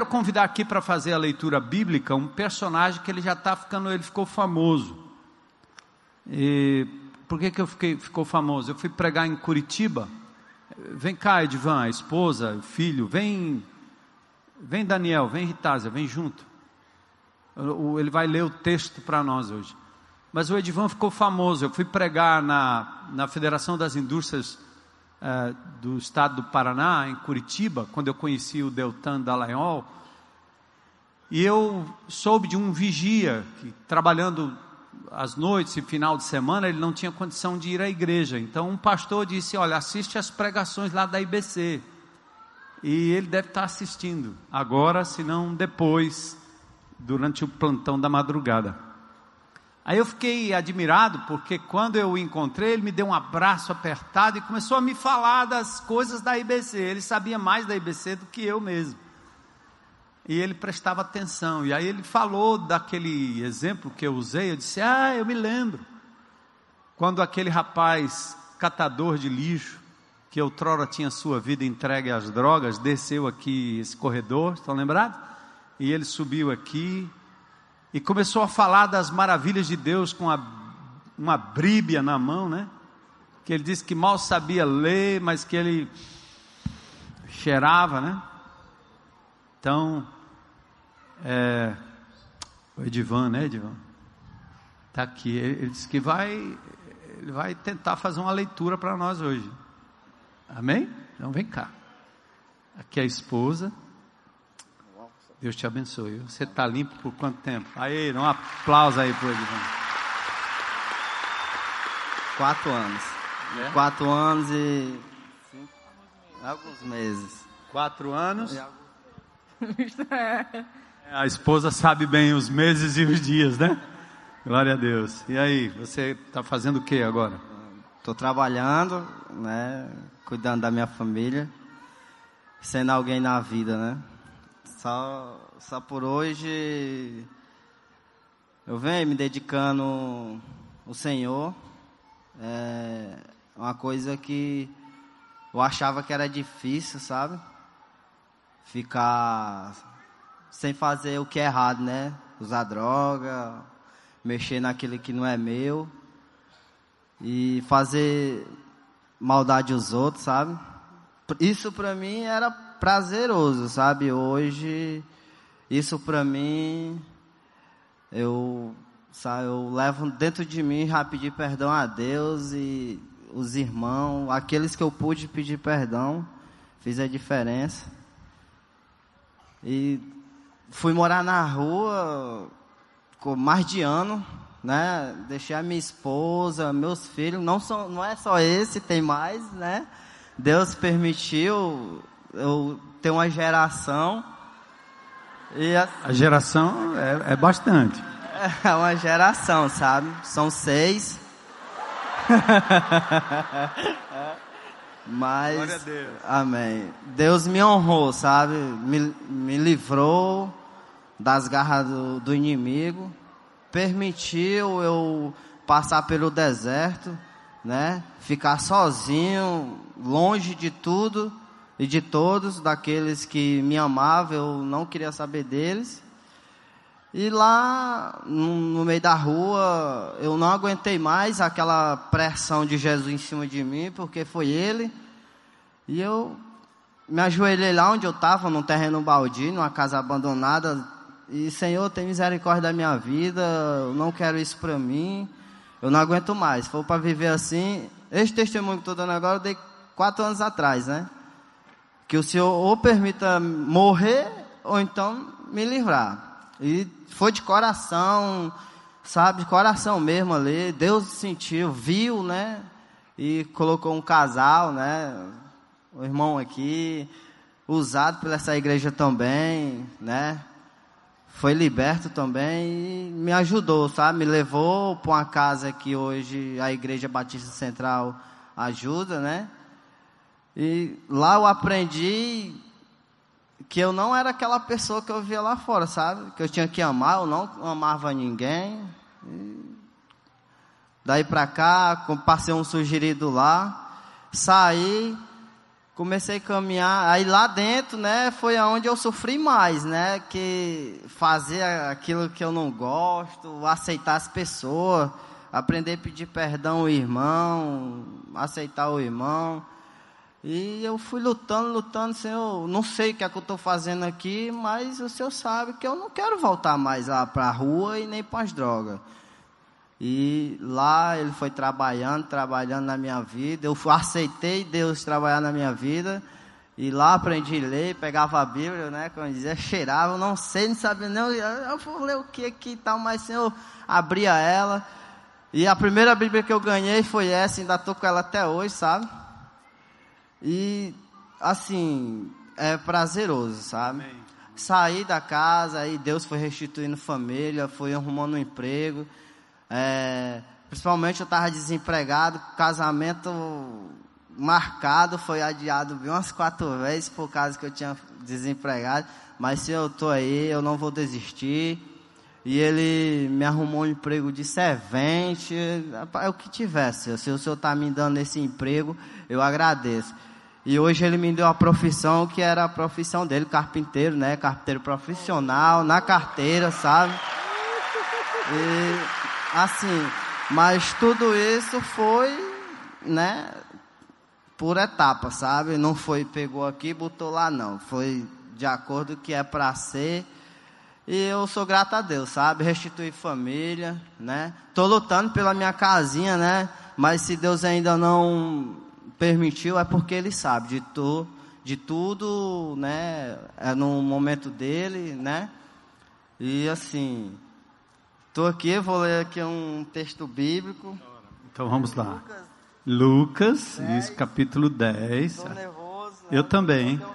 Quero convidar aqui para fazer a leitura bíblica um personagem que ele já está ficando, ele ficou famoso. E por que, que eu fiquei, ficou famoso? Eu fui pregar em Curitiba. Vem cá, Edvan, a esposa, o filho, vem, vem Daniel, vem Ritásia, vem junto. Ele vai ler o texto para nós hoje. Mas o Edvan ficou famoso. Eu fui pregar na, na Federação das Indústrias eh, do Estado do Paraná, em Curitiba, quando eu conheci o Deltan Dallagnol. E eu soube de um vigia que, trabalhando às noites e final de semana, ele não tinha condição de ir à igreja. Então, um pastor disse: Olha, assiste as pregações lá da IBC. E ele deve estar assistindo agora, se não depois, durante o plantão da madrugada. Aí eu fiquei admirado, porque quando eu o encontrei, ele me deu um abraço apertado e começou a me falar das coisas da IBC. Ele sabia mais da IBC do que eu mesmo. E ele prestava atenção. E aí ele falou daquele exemplo que eu usei. Eu disse: Ah, eu me lembro. Quando aquele rapaz, catador de lixo, que outrora tinha sua vida entregue às drogas, desceu aqui esse corredor, estão lembrados? E ele subiu aqui e começou a falar das maravilhas de Deus com a, uma bríbia na mão, né? Que ele disse que mal sabia ler, mas que ele cheirava, né? Então, é, o Edivan, né, Edivan? Está aqui. Ele disse que vai, ele vai tentar fazer uma leitura para nós hoje. Amém? Então vem cá. Aqui é a esposa. Deus te abençoe. Você está limpo por quanto tempo? Aí, dá um aplauso aí para o Edvan. Quatro anos. É? Quatro anos e cinco, alguns meses. Quatro anos. a esposa sabe bem os meses e os dias, né? Glória a Deus. E aí, você está fazendo o que agora? Estou trabalhando, né? Cuidando da minha família, sendo alguém na vida, né? Só, só por hoje eu venho me dedicando ao Senhor. É uma coisa que eu achava que era difícil, sabe? Ficar sem fazer o que é errado, né? Usar droga, mexer naquilo que não é meu e fazer maldade aos outros, sabe? Isso para mim era prazeroso, sabe? Hoje, isso para mim, eu, sabe, eu levo dentro de mim já pedir perdão a Deus e os irmãos, aqueles que eu pude pedir perdão, fiz a diferença. E fui morar na rua com mais de ano, né? Deixei a minha esposa, meus filhos, não, são, não é só esse, tem mais, né? Deus permitiu eu tenho uma geração. E a, a geração é, é bastante. É uma geração, sabe? São seis. Mas. Glória a Deus. Amém. Deus me honrou, sabe? Me, me livrou das garras do, do inimigo. Permitiu eu passar pelo deserto, né? Ficar sozinho, longe de tudo e de todos, daqueles que me amavam, eu não queria saber deles. E lá no, meio da rua, eu não aguentei mais aquela pressão de Jesus em cima de mim, porque foi ele. E eu me ajoelhei lá onde eu estava, num terreno baldio, numa casa abandonada. E Senhor, tem misericórdia da minha vida, eu não quero isso para mim, eu não aguento mais. For para viver assim, esse testemunho que estou dando agora, eu dei quatro anos atrás, né? Que o Senhor ou permita morrer ou então me livrar. E foi de coração, sabe, de coração mesmo ali. Deus sentiu, viu, né? E colocou um casal, né? O irmão aqui, usado por essa igreja também, né? Foi liberto também e me ajudou, sabe? Me levou para uma casa que hoje a Igreja Batista Central ajuda, né? E lá eu aprendi que eu não era aquela pessoa que eu via lá fora, sabe? Que eu tinha que amar, eu não amava ninguém. E daí pra cá, passei um sugerido lá, saí, comecei a caminhar, aí lá dentro, né, foi aonde eu sofri mais, né, que fazer aquilo que eu não gosto, aceitar as pessoas, aprender a pedir perdão ao irmão, aceitar o irmão. E eu fui lutando, lutando, Senhor, não sei o que é que eu estou fazendo aqui, mas o Senhor sabe que eu não quero voltar mais lá para a rua e nem para as drogas. E lá ele foi trabalhando, trabalhando na minha vida. Eu aceitei Deus trabalhar na minha vida. E lá aprendi a ler, pegava a Bíblia, né? Como dizia, cheirava, não sei, não sabia não. Eu vou ler o que aqui e tal, mas Senhor abria ela. E a primeira Bíblia que eu ganhei foi essa, ainda estou com ela até hoje, sabe? E assim, é prazeroso, sabe? Amém. Saí da casa, aí Deus foi restituindo família, foi arrumando um emprego. É, principalmente eu estava desempregado, casamento marcado, foi adiado umas quatro vezes por causa que eu tinha desempregado. Mas se eu estou aí, eu não vou desistir. E ele me arrumou um emprego de servente, é o que tivesse. Se o senhor está me dando esse emprego, eu agradeço. E hoje ele me deu a profissão que era a profissão dele, carpinteiro, né? Carpinteiro profissional, na carteira, sabe? E Assim, mas tudo isso foi, né, por etapa, sabe? Não foi pegou aqui, botou lá não. Foi de acordo que é para ser. E eu sou grato a Deus, sabe? Restituir família, né? Tô lutando pela minha casinha, né? Mas se Deus ainda não permitiu, é porque Ele sabe de, tu, de tudo, né? É no momento dele, né? E assim, Estou aqui, vou ler aqui um texto bíblico. Então vamos lá. Lucas, Lucas isso, capítulo 10. Estou nervoso. Eu também. De, de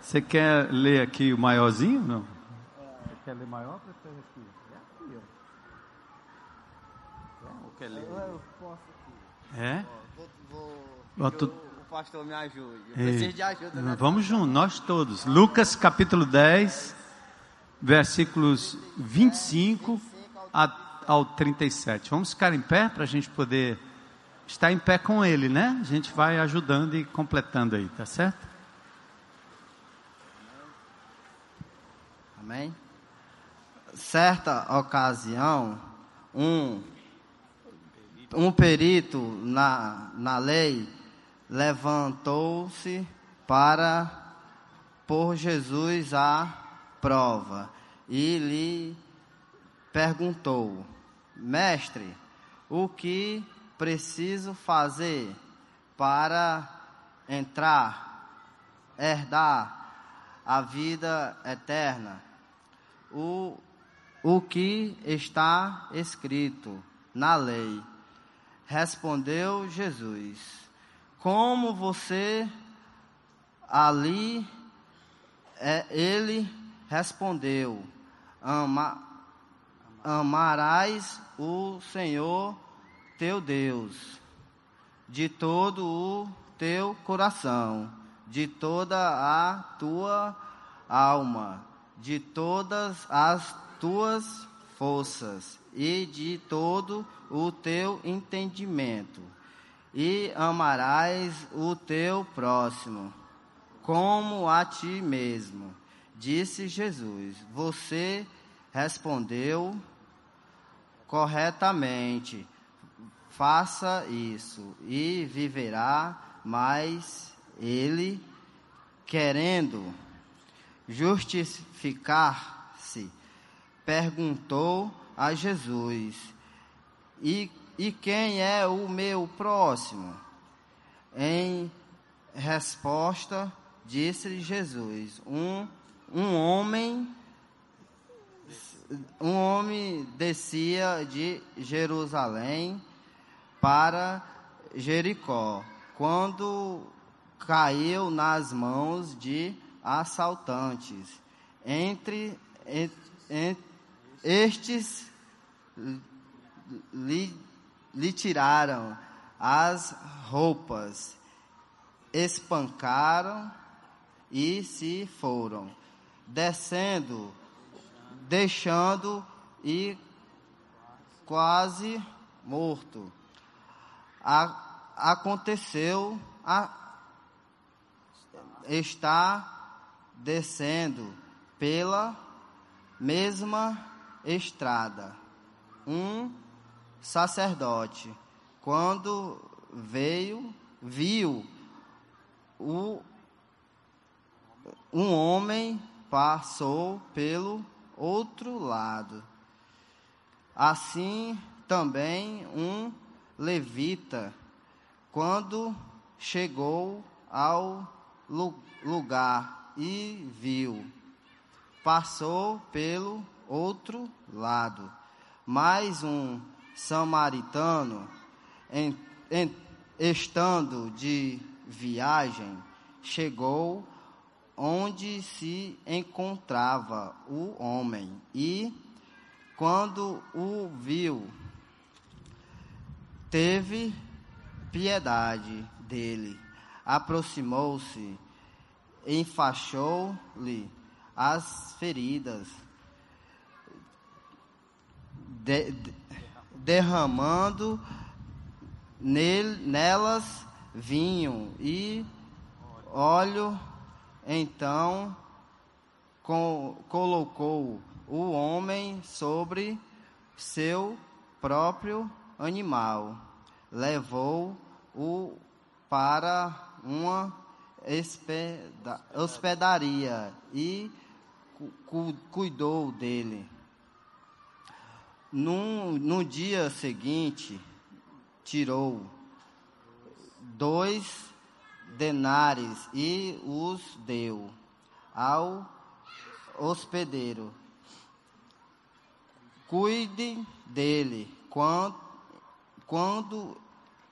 Você quer ler aqui o maiorzinho? Não? Você quer ler maior? Prefere aqui. É aqui, ó. É, ou quer ler? Eu posso aqui. É? Ó, vou, vou, tu... O pastor me ajude. Eu preciso de ajuda. Né? Vamos juntos, nós todos. Lucas capítulo 10 versículos 25 ao 37. Vamos ficar em pé para a gente poder estar em pé com ele, né? A gente vai ajudando e completando aí, tá certo? Amém? Certa ocasião, um, um perito na, na lei levantou-se para pôr Jesus a prova e lhe perguntou: Mestre, o que preciso fazer para entrar, herdar a vida eterna? O, o que está escrito na lei? Respondeu Jesus: Como você ali, é, ele respondeu: Ama, Amarás o Senhor teu Deus de todo o teu coração, de toda a tua alma, de todas as tuas forças e de todo o teu entendimento. E amarás o teu próximo como a ti mesmo. Disse Jesus: Você respondeu corretamente. Faça isso e viverá. Mas ele, querendo justificar-se, perguntou a Jesus: e, e quem é o meu próximo? Em resposta, disse Jesus: Um um homem um homem descia de Jerusalém para Jericó, quando caiu nas mãos de assaltantes. Entre, entre estes lhe, lhe tiraram as roupas, espancaram e se foram descendo, deixando e quase morto. A, aconteceu a, está descendo pela mesma estrada um sacerdote quando veio viu o um homem passou pelo outro lado assim também um levita quando chegou ao lugar e viu, passou pelo outro lado. Mais um samaritano, em, em, estando de viagem, chegou onde se encontrava o homem e, quando o viu, teve piedade dele. Aproximou-se, enfaixou-lhe as feridas, de, de, derramando nele, nelas vinho e óleo. Então com, colocou o homem sobre seu próprio animal levou-o para uma hospedaria e cu cuidou dele. No, no dia seguinte, tirou dois denares e os deu ao hospedeiro. Cuide dele quando, quando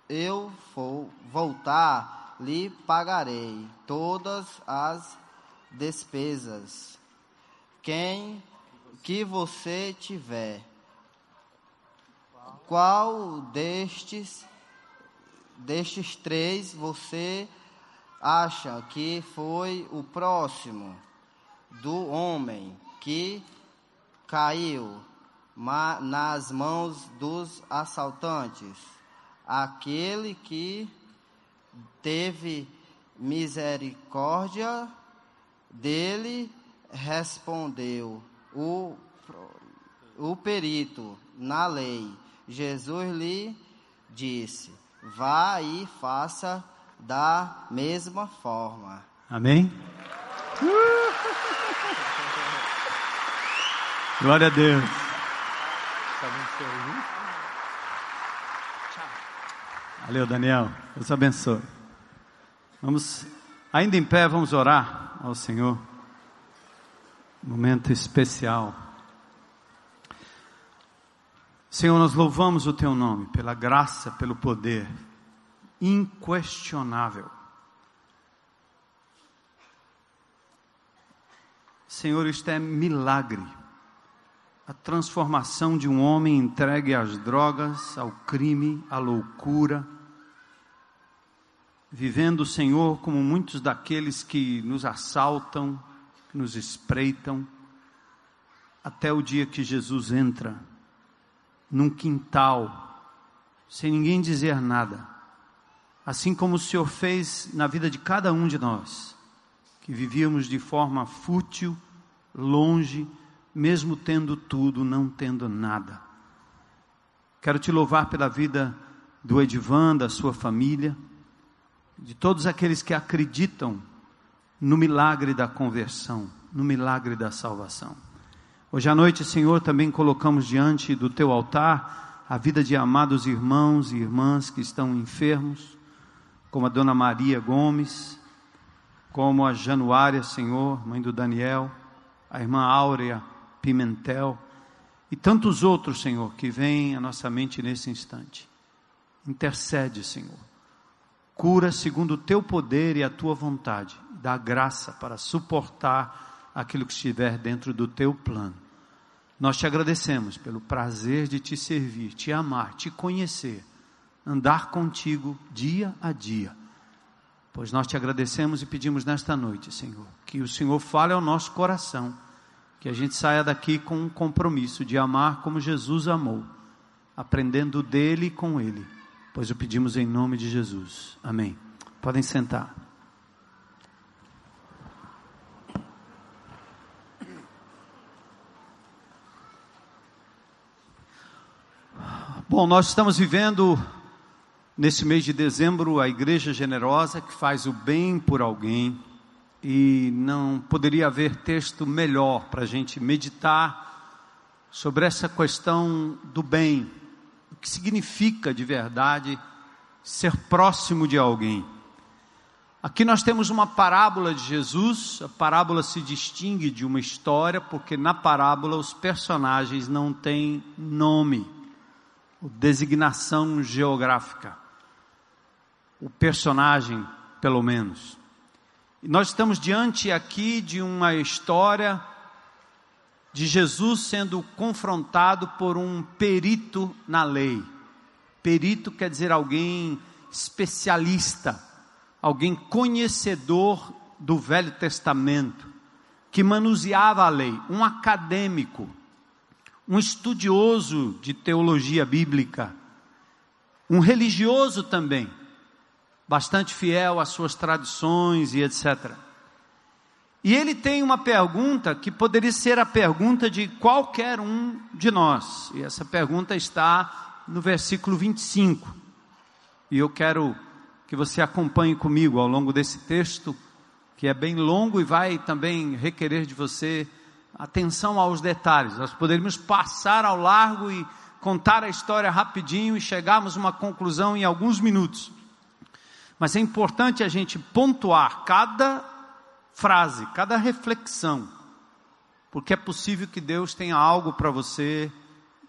eu for voltar, lhe pagarei todas as despesas. Quem que você tiver, qual destes destes três você acha que foi o próximo do homem que caiu nas mãos dos assaltantes? aquele que teve misericórdia dele, respondeu o, o perito na lei. Jesus lhe disse: Vá e faça da mesma forma. Amém? Glória a Deus. Valeu, Daniel. Deus abençoe. Vamos, ainda em pé, vamos orar ao Senhor. Momento especial. Senhor, nós louvamos o Teu nome pela graça, pelo poder inquestionável. Senhor, isto é milagre. A transformação de um homem entregue às drogas, ao crime, à loucura vivendo Senhor como muitos daqueles que nos assaltam, que nos espreitam, até o dia que Jesus entra num quintal, sem ninguém dizer nada, assim como o Senhor fez na vida de cada um de nós, que vivíamos de forma fútil, longe, mesmo tendo tudo, não tendo nada. Quero te louvar pela vida do Edivan, da sua família de todos aqueles que acreditam no milagre da conversão, no milagre da salvação. Hoje à noite, Senhor, também colocamos diante do teu altar a vida de amados irmãos e irmãs que estão enfermos, como a dona Maria Gomes, como a Januária, Senhor, mãe do Daniel, a irmã Áurea Pimentel e tantos outros, Senhor, que vêm à nossa mente nesse instante. Intercede, Senhor Cura segundo o teu poder e a tua vontade. Dá graça para suportar aquilo que estiver dentro do teu plano. Nós te agradecemos pelo prazer de te servir, te amar, te conhecer, andar contigo dia a dia. Pois nós te agradecemos e pedimos nesta noite, Senhor, que o Senhor fale ao nosso coração, que a gente saia daqui com um compromisso de amar como Jesus amou, aprendendo dele e com ele pois o pedimos em nome de Jesus. Amém. Podem sentar. Bom, nós estamos vivendo nesse mês de dezembro a Igreja Generosa que faz o bem por alguém e não poderia haver texto melhor para a gente meditar sobre essa questão do bem, o que significa de verdade ser próximo de alguém. Aqui nós temos uma parábola de Jesus, a parábola se distingue de uma história porque na parábola os personagens não têm nome designação geográfica, o personagem, pelo menos. E nós estamos diante aqui de uma história de Jesus sendo confrontado por um perito na lei. Perito quer dizer alguém especialista, alguém conhecedor do Velho Testamento, que manuseava a lei, um acadêmico um estudioso de teologia bíblica, um religioso também, bastante fiel às suas tradições e etc. E ele tem uma pergunta que poderia ser a pergunta de qualquer um de nós, e essa pergunta está no versículo 25. E eu quero que você acompanhe comigo ao longo desse texto, que é bem longo e vai também requerer de você atenção aos detalhes. Nós poderíamos passar ao largo e contar a história rapidinho e chegarmos a uma conclusão em alguns minutos. Mas é importante a gente pontuar cada frase, cada reflexão, porque é possível que Deus tenha algo para você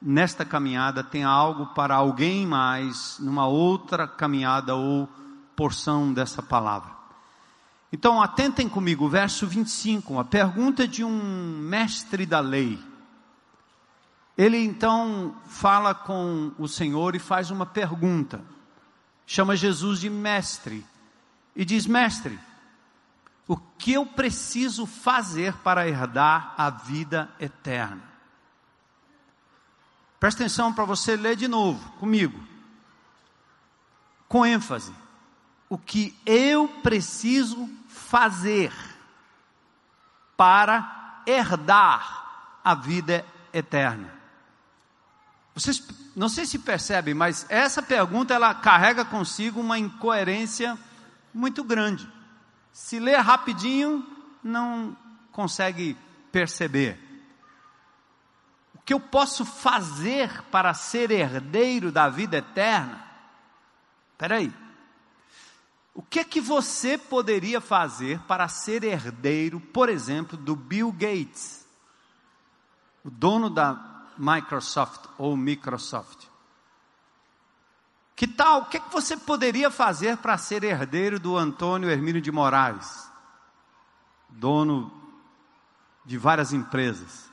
nesta caminhada, tenha algo para alguém mais numa outra caminhada ou porção dessa palavra. Então, atentem comigo, verso 25, a pergunta de um mestre da lei. Ele então fala com o Senhor e faz uma pergunta. Chama Jesus de mestre e diz: Mestre, o que eu preciso fazer para herdar a vida eterna? Presta atenção para você ler de novo comigo, com ênfase. O que eu preciso fazer para herdar a vida eterna? Vocês não sei se percebem, mas essa pergunta ela carrega consigo uma incoerência muito grande. Se ler rapidinho, não consegue perceber. O que eu posso fazer para ser herdeiro da vida eterna? Espera aí. O que é que você poderia fazer para ser herdeiro, por exemplo, do Bill Gates, o dono da Microsoft ou Microsoft? Que tal? O que é que você poderia fazer para ser herdeiro do Antônio Hermínio de Moraes, dono de várias empresas?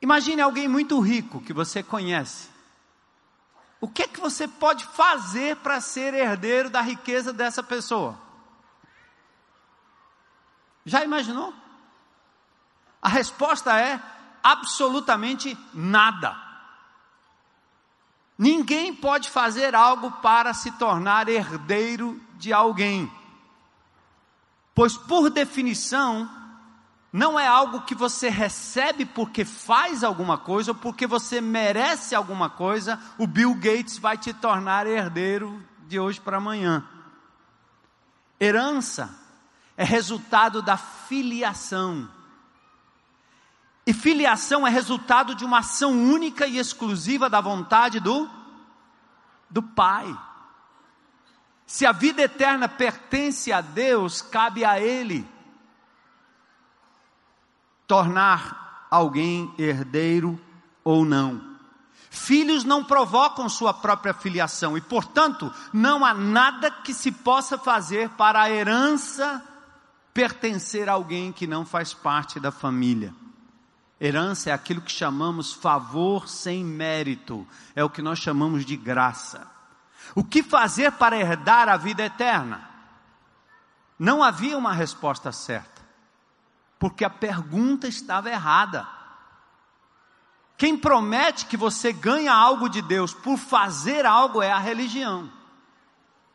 Imagine alguém muito rico que você conhece o que é que você pode fazer para ser herdeiro da riqueza dessa pessoa? Já imaginou? A resposta é absolutamente nada. Ninguém pode fazer algo para se tornar herdeiro de alguém. Pois, por definição, não é algo que você recebe porque faz alguma coisa ou porque você merece alguma coisa, o Bill Gates vai te tornar herdeiro de hoje para amanhã. Herança é resultado da filiação. E filiação é resultado de uma ação única e exclusiva da vontade do do Pai. Se a vida eterna pertence a Deus, cabe a ele tornar alguém herdeiro ou não. Filhos não provocam sua própria filiação e, portanto, não há nada que se possa fazer para a herança pertencer a alguém que não faz parte da família. Herança é aquilo que chamamos favor sem mérito, é o que nós chamamos de graça. O que fazer para herdar a vida eterna? Não havia uma resposta certa porque a pergunta estava errada. Quem promete que você ganha algo de Deus por fazer algo é a religião.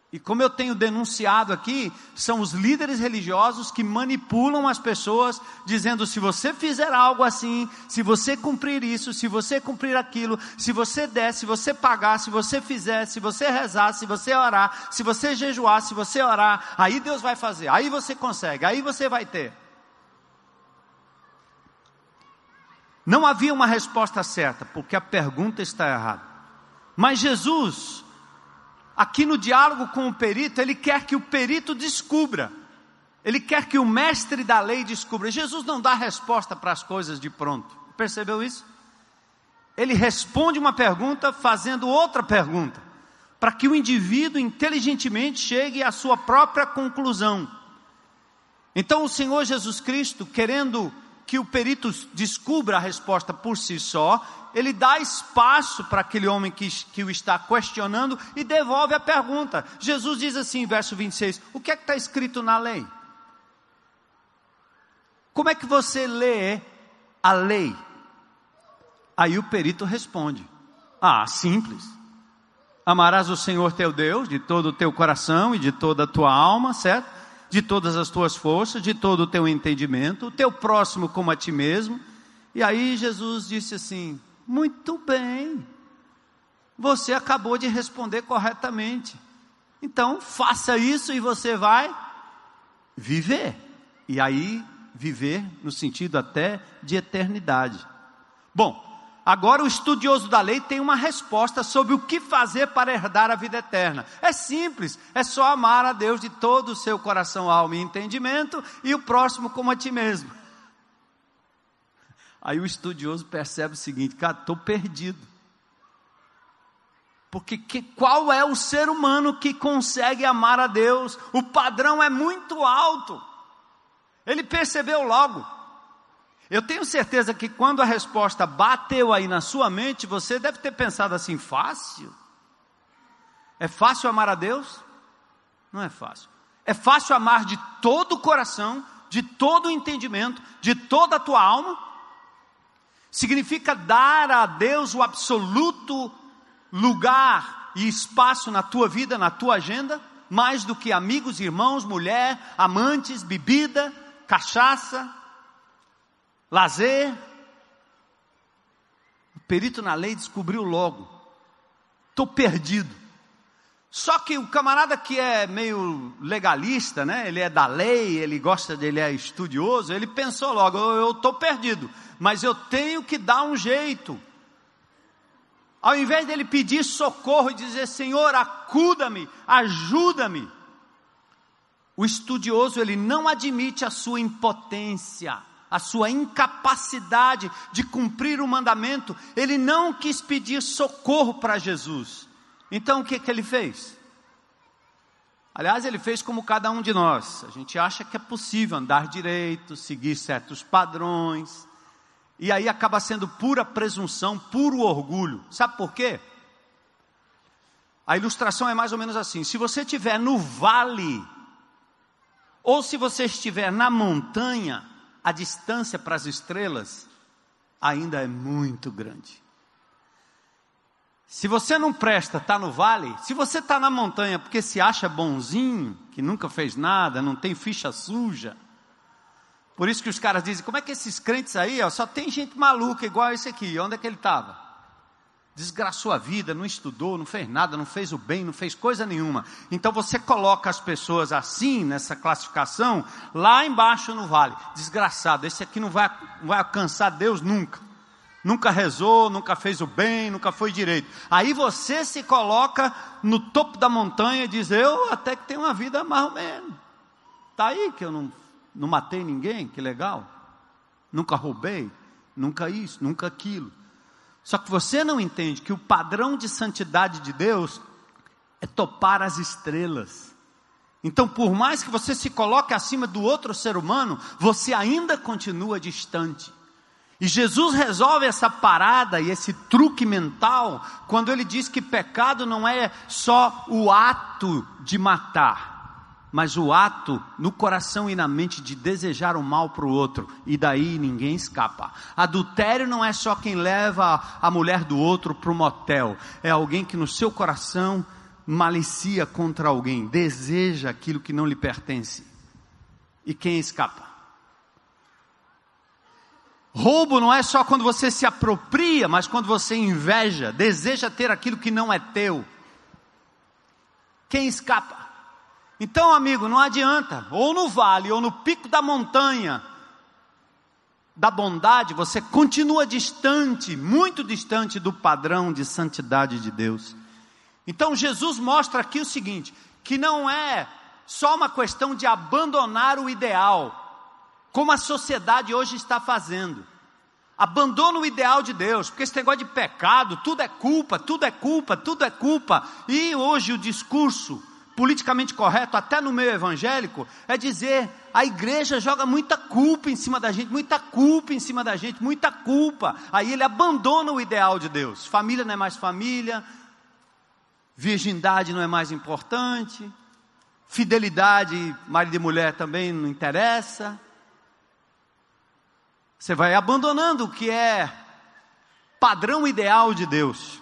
E como eu tenho denunciado aqui, são os líderes religiosos que manipulam as pessoas, dizendo: se você fizer algo assim, se você cumprir isso, se você cumprir aquilo, se você der, se você pagar, se você fizer, se você rezar, se você orar, se você jejuar, se você orar, aí Deus vai fazer, aí você consegue, aí você vai ter. Não havia uma resposta certa, porque a pergunta está errada. Mas Jesus aqui no diálogo com o perito, ele quer que o perito descubra. Ele quer que o mestre da lei descubra. Jesus não dá resposta para as coisas de pronto. Percebeu isso? Ele responde uma pergunta fazendo outra pergunta, para que o indivíduo inteligentemente chegue à sua própria conclusão. Então, o Senhor Jesus Cristo, querendo que o perito descubra a resposta por si só, ele dá espaço para aquele homem que, que o está questionando e devolve a pergunta. Jesus diz assim, verso 26, o que é que está escrito na lei? Como é que você lê a lei? Aí o perito responde: Ah, simples. Amarás o Senhor teu Deus de todo o teu coração e de toda a tua alma, certo? De todas as tuas forças, de todo o teu entendimento, o teu próximo como a ti mesmo. E aí Jesus disse assim: Muito bem, você acabou de responder corretamente. Então faça isso e você vai viver. E aí, viver no sentido até de eternidade. Bom, Agora, o estudioso da lei tem uma resposta sobre o que fazer para herdar a vida eterna. É simples, é só amar a Deus de todo o seu coração, alma e entendimento, e o próximo como a ti mesmo. Aí o estudioso percebe o seguinte: cara, estou perdido. Porque que, qual é o ser humano que consegue amar a Deus? O padrão é muito alto. Ele percebeu logo. Eu tenho certeza que quando a resposta bateu aí na sua mente, você deve ter pensado assim: fácil? É fácil amar a Deus? Não é fácil. É fácil amar de todo o coração, de todo o entendimento, de toda a tua alma? Significa dar a Deus o absoluto lugar e espaço na tua vida, na tua agenda, mais do que amigos, irmãos, mulher, amantes, bebida, cachaça, lazer. O perito na lei descobriu logo. Estou perdido. Só que o camarada que é meio legalista, né? Ele é da lei, ele gosta de, ele é estudioso, ele pensou logo, eu estou perdido, mas eu tenho que dar um jeito. Ao invés dele pedir socorro e dizer, Senhor, acuda-me, ajuda-me. O estudioso, ele não admite a sua impotência a sua incapacidade de cumprir o mandamento, ele não quis pedir socorro para Jesus. Então o que, que ele fez? Aliás, ele fez como cada um de nós. A gente acha que é possível andar direito, seguir certos padrões, e aí acaba sendo pura presunção, puro orgulho. Sabe por quê? A ilustração é mais ou menos assim: se você estiver no vale, ou se você estiver na montanha, a distância para as estrelas ainda é muito grande. Se você não presta, está no vale, se você está na montanha porque se acha bonzinho, que nunca fez nada, não tem ficha suja, por isso que os caras dizem, como é que esses crentes aí, ó, só tem gente maluca igual esse aqui, onde é que ele estava? Desgraçou a vida, não estudou, não fez nada, não fez o bem, não fez coisa nenhuma. Então você coloca as pessoas assim, nessa classificação, lá embaixo no vale. Desgraçado, esse aqui não vai, não vai alcançar Deus nunca. Nunca rezou, nunca fez o bem, nunca foi direito. Aí você se coloca no topo da montanha e diz: Eu até que tenho uma vida mais ou menos. Está aí que eu não, não matei ninguém, que legal. Nunca roubei, nunca isso, nunca aquilo. Só que você não entende que o padrão de santidade de Deus é topar as estrelas. Então, por mais que você se coloque acima do outro ser humano, você ainda continua distante. E Jesus resolve essa parada e esse truque mental quando ele diz que pecado não é só o ato de matar. Mas o ato no coração e na mente de desejar o mal para o outro, e daí ninguém escapa. Adultério não é só quem leva a mulher do outro para o motel, é alguém que no seu coração malicia contra alguém, deseja aquilo que não lhe pertence. E quem escapa? Roubo não é só quando você se apropria, mas quando você inveja, deseja ter aquilo que não é teu. Quem escapa? Então, amigo, não adianta, ou no vale, ou no pico da montanha da bondade, você continua distante, muito distante do padrão de santidade de Deus. Então, Jesus mostra aqui o seguinte: que não é só uma questão de abandonar o ideal, como a sociedade hoje está fazendo. Abandona o ideal de Deus, porque esse negócio de pecado, tudo é culpa, tudo é culpa, tudo é culpa. E hoje o discurso politicamente correto, até no meio evangélico, é dizer a igreja joga muita culpa em cima da gente, muita culpa em cima da gente, muita culpa. Aí ele abandona o ideal de Deus. Família não é mais família, virgindade não é mais importante, fidelidade, marido e mulher também não interessa. Você vai abandonando o que é padrão ideal de Deus.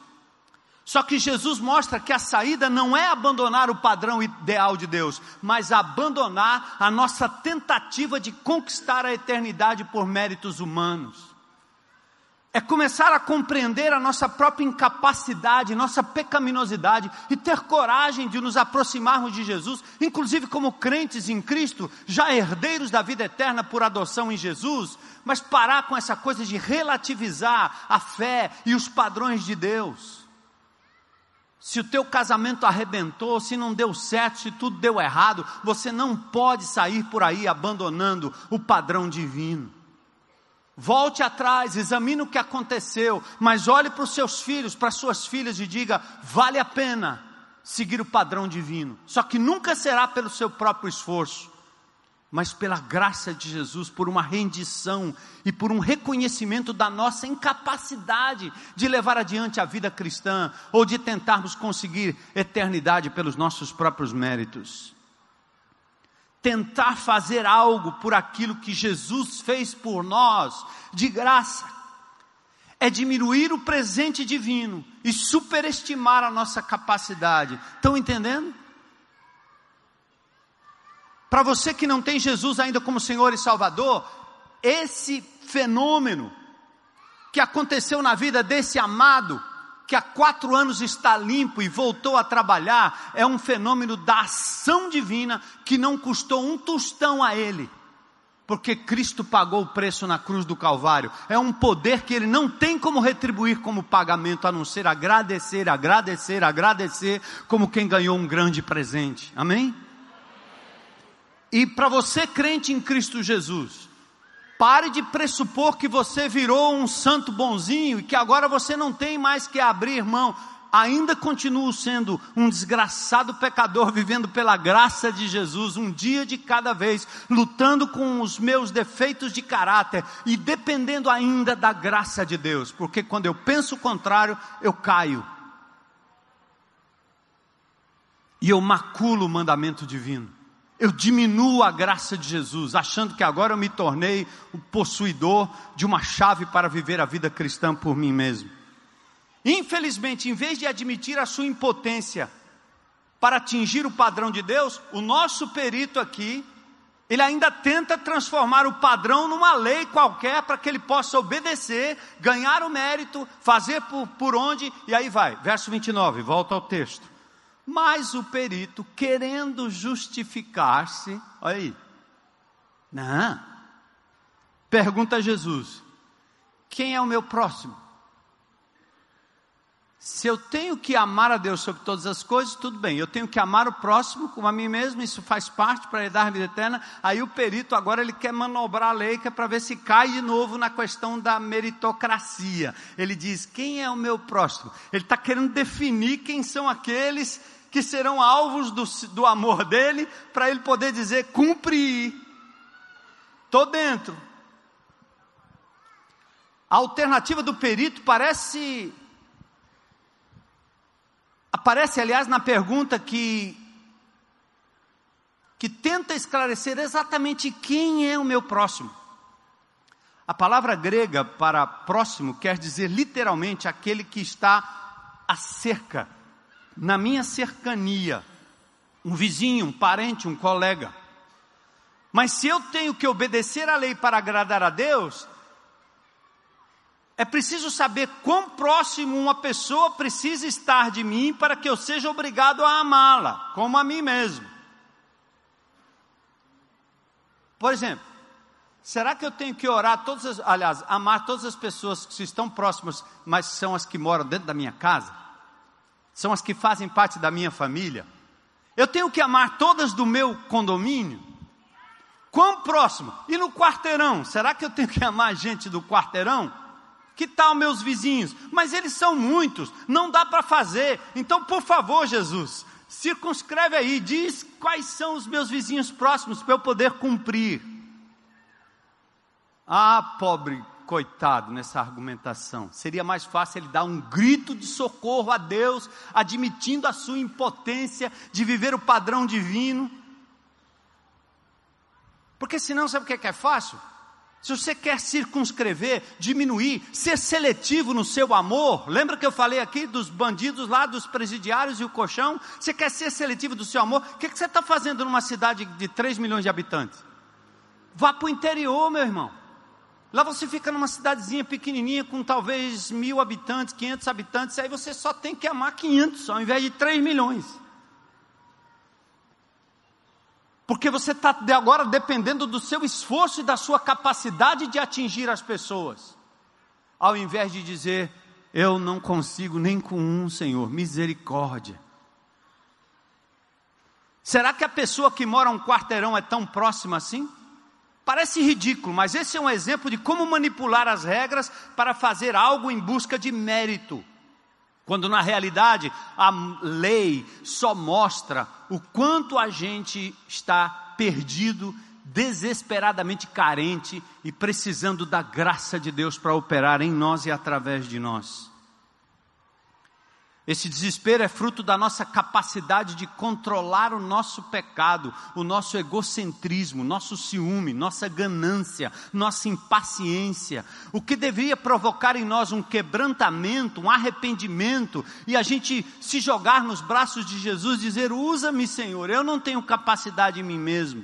Só que Jesus mostra que a saída não é abandonar o padrão ideal de Deus, mas abandonar a nossa tentativa de conquistar a eternidade por méritos humanos. É começar a compreender a nossa própria incapacidade, nossa pecaminosidade e ter coragem de nos aproximarmos de Jesus, inclusive como crentes em Cristo, já herdeiros da vida eterna por adoção em Jesus, mas parar com essa coisa de relativizar a fé e os padrões de Deus se o teu casamento arrebentou, se não deu certo, se tudo deu errado, você não pode sair por aí abandonando o padrão divino. Volte atrás, examine o que aconteceu, mas olhe para os seus filhos, para as suas filhas e diga: vale a pena seguir o padrão divino. Só que nunca será pelo seu próprio esforço, mas pela graça de Jesus, por uma rendição e por um reconhecimento da nossa incapacidade de levar adiante a vida cristã ou de tentarmos conseguir eternidade pelos nossos próprios méritos. Tentar fazer algo por aquilo que Jesus fez por nós, de graça, é diminuir o presente divino e superestimar a nossa capacidade. Estão entendendo? Para você que não tem Jesus ainda como Senhor e Salvador, esse fenômeno que aconteceu na vida desse amado, que há quatro anos está limpo e voltou a trabalhar, é um fenômeno da ação divina que não custou um tostão a ele, porque Cristo pagou o preço na cruz do Calvário. É um poder que ele não tem como retribuir como pagamento, a não ser agradecer, agradecer, agradecer, como quem ganhou um grande presente. Amém? E para você crente em Cristo Jesus, pare de pressupor que você virou um santo bonzinho e que agora você não tem mais que abrir mão. Ainda continuo sendo um desgraçado pecador, vivendo pela graça de Jesus, um dia de cada vez, lutando com os meus defeitos de caráter e dependendo ainda da graça de Deus, porque quando eu penso o contrário, eu caio. E eu maculo o mandamento divino. Eu diminuo a graça de Jesus, achando que agora eu me tornei o possuidor de uma chave para viver a vida cristã por mim mesmo. Infelizmente, em vez de admitir a sua impotência para atingir o padrão de Deus, o nosso perito aqui, ele ainda tenta transformar o padrão numa lei qualquer para que ele possa obedecer, ganhar o mérito, fazer por, por onde, e aí vai. Verso 29, volta ao texto. Mas o perito, querendo justificar-se, olha aí, não, pergunta a Jesus: quem é o meu próximo? Se eu tenho que amar a Deus sobre todas as coisas, tudo bem. Eu tenho que amar o próximo como a mim mesmo, isso faz parte para ele dar a vida eterna. Aí o perito agora ele quer manobrar a lei é para ver se cai de novo na questão da meritocracia. Ele diz: quem é o meu próximo? Ele está querendo definir quem são aqueles que serão alvos do, do amor dele, para ele poder dizer: cumpri, estou dentro. A alternativa do perito parece. Aparece, aliás, na pergunta que que tenta esclarecer exatamente quem é o meu próximo. A palavra grega para próximo quer dizer literalmente aquele que está a cerca, na minha cercania, um vizinho, um parente, um colega. Mas se eu tenho que obedecer à lei para agradar a Deus, é preciso saber quão próximo uma pessoa precisa estar de mim para que eu seja obrigado a amá-la, como a mim mesmo. Por exemplo, será que eu tenho que orar todas as, aliás, amar todas as pessoas que estão próximas, mas são as que moram dentro da minha casa? São as que fazem parte da minha família? Eu tenho que amar todas do meu condomínio? Quão próximo? E no quarteirão? Será que eu tenho que amar gente do quarteirão? Que tal meus vizinhos? Mas eles são muitos, não dá para fazer. Então, por favor, Jesus, circunscreve aí, diz quais são os meus vizinhos próximos para eu poder cumprir. Ah, pobre coitado nessa argumentação. Seria mais fácil ele dar um grito de socorro a Deus, admitindo a sua impotência de viver o padrão divino. Porque senão, sabe o que é, é fácil? Se você quer circunscrever, diminuir, ser seletivo no seu amor, lembra que eu falei aqui dos bandidos lá, dos presidiários e o colchão? Você quer ser seletivo do seu amor? O que, que você está fazendo numa cidade de 3 milhões de habitantes? Vá para o interior, meu irmão. Lá você fica numa cidadezinha pequenininha com talvez mil habitantes, 500 habitantes, aí você só tem que amar 500 ao invés de 3 milhões. Porque você está agora dependendo do seu esforço e da sua capacidade de atingir as pessoas. Ao invés de dizer, eu não consigo nem com um, Senhor, misericórdia. Será que a pessoa que mora um quarteirão é tão próxima assim? Parece ridículo, mas esse é um exemplo de como manipular as regras para fazer algo em busca de mérito. Quando na realidade a lei só mostra o quanto a gente está perdido, desesperadamente carente e precisando da graça de Deus para operar em nós e através de nós. Esse desespero é fruto da nossa capacidade de controlar o nosso pecado, o nosso egocentrismo, nosso ciúme, nossa ganância, nossa impaciência, o que deveria provocar em nós um quebrantamento, um arrependimento e a gente se jogar nos braços de Jesus, dizer: Usa-me, Senhor, eu não tenho capacidade em mim mesmo.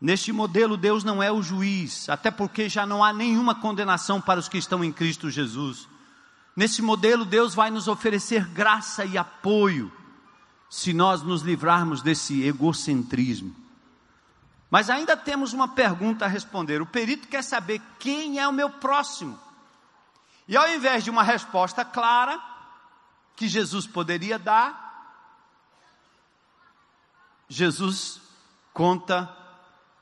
Neste modelo, Deus não é o juiz, até porque já não há nenhuma condenação para os que estão em Cristo Jesus. Nesse modelo, Deus vai nos oferecer graça e apoio, se nós nos livrarmos desse egocentrismo. Mas ainda temos uma pergunta a responder. O perito quer saber quem é o meu próximo. E ao invés de uma resposta clara, que Jesus poderia dar, Jesus conta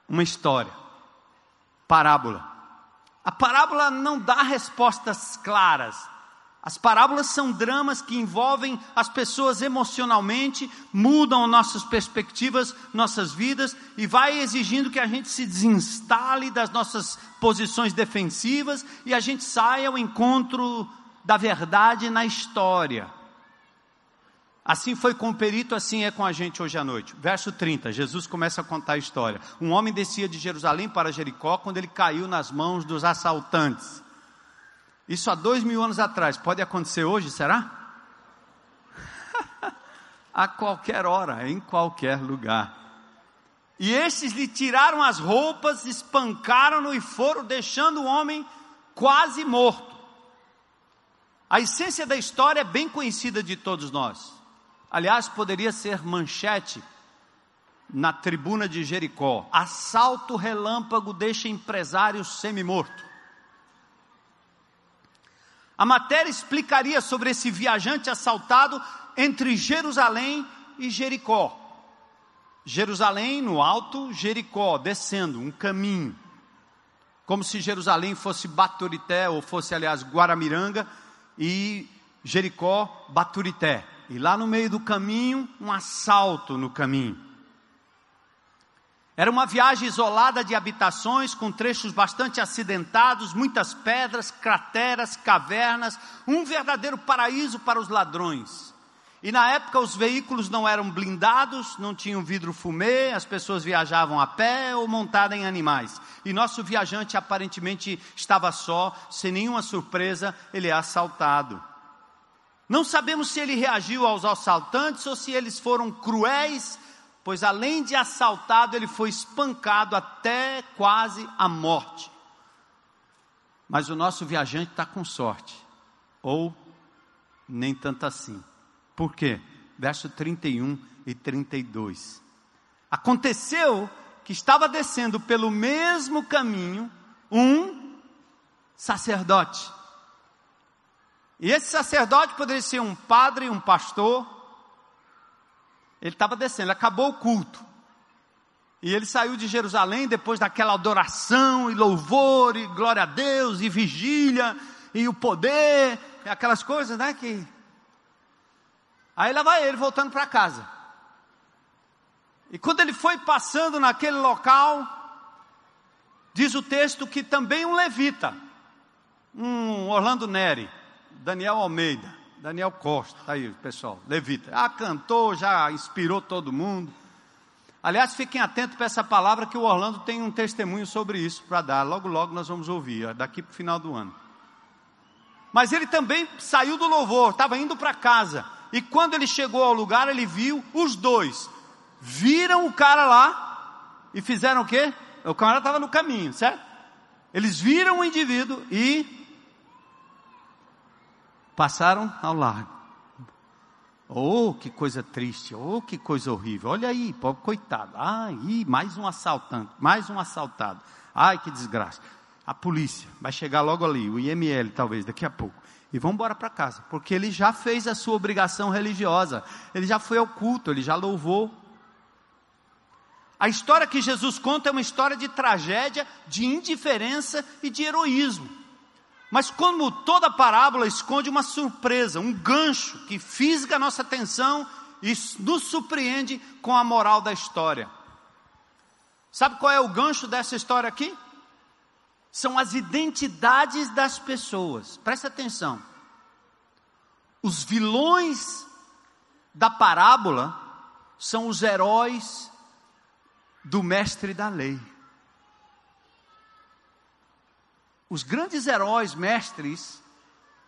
uma história, parábola. A parábola não dá respostas claras, as parábolas são dramas que envolvem as pessoas emocionalmente, mudam nossas perspectivas, nossas vidas e vai exigindo que a gente se desinstale das nossas posições defensivas e a gente saia ao encontro da verdade na história. Assim foi com o perito, assim é com a gente hoje à noite. Verso 30, Jesus começa a contar a história. Um homem descia de Jerusalém para Jericó quando ele caiu nas mãos dos assaltantes. Isso há dois mil anos atrás, pode acontecer hoje, será? a qualquer hora, em qualquer lugar. E estes lhe tiraram as roupas, espancaram-no e foram deixando o homem quase morto. A essência da história é bem conhecida de todos nós. Aliás, poderia ser manchete na tribuna de Jericó: assalto relâmpago deixa empresário semi-morto. A matéria explicaria sobre esse viajante assaltado entre Jerusalém e Jericó. Jerusalém no alto, Jericó descendo, um caminho. Como se Jerusalém fosse Baturité, ou fosse, aliás, Guaramiranga, e Jericó, Baturité. E lá no meio do caminho, um assalto no caminho. Era uma viagem isolada de habitações, com trechos bastante acidentados, muitas pedras, crateras, cavernas, um verdadeiro paraíso para os ladrões. E na época os veículos não eram blindados, não tinham vidro fumê, as pessoas viajavam a pé ou montadas em animais. E nosso viajante aparentemente estava só, sem nenhuma surpresa, ele é assaltado. Não sabemos se ele reagiu aos assaltantes ou se eles foram cruéis, pois além de assaltado, ele foi espancado até quase a morte. Mas o nosso viajante está com sorte, ou nem tanto assim. Por quê? Verso 31 e 32. Aconteceu que estava descendo pelo mesmo caminho um sacerdote. E esse sacerdote poderia ser um padre, um pastor. Ele estava descendo, acabou o culto. E ele saiu de Jerusalém depois daquela adoração e louvor e glória a Deus e vigília e o poder, aquelas coisas, né, que Aí lá vai ele voltando para casa. E quando ele foi passando naquele local, diz o texto que também um levita, um Orlando Neri, Daniel Almeida, Daniel Costa, tá aí pessoal, levita. Ah, cantou, já inspirou todo mundo. Aliás, fiquem atentos para essa palavra que o Orlando tem um testemunho sobre isso para dar. Logo, logo nós vamos ouvir, daqui para o final do ano. Mas ele também saiu do louvor, estava indo para casa. E quando ele chegou ao lugar, ele viu os dois. Viram o cara lá e fizeram o quê? O cara estava no caminho, certo? Eles viram o indivíduo e passaram ao largo. Oh, que coisa triste, oh, que coisa horrível. Olha aí, pobre coitado. Ai, mais um assaltante, mais um assaltado. Ai, que desgraça. A polícia vai chegar logo ali, o IML talvez daqui a pouco e vão embora para casa, porque ele já fez a sua obrigação religiosa, ele já foi ao culto, ele já louvou. A história que Jesus conta é uma história de tragédia, de indiferença e de heroísmo. Mas como toda parábola esconde uma surpresa, um gancho que fisga a nossa atenção e nos surpreende com a moral da história. Sabe qual é o gancho dessa história aqui? são as identidades das pessoas. Presta atenção. Os vilões da parábola são os heróis do mestre da lei. Os grandes heróis mestres,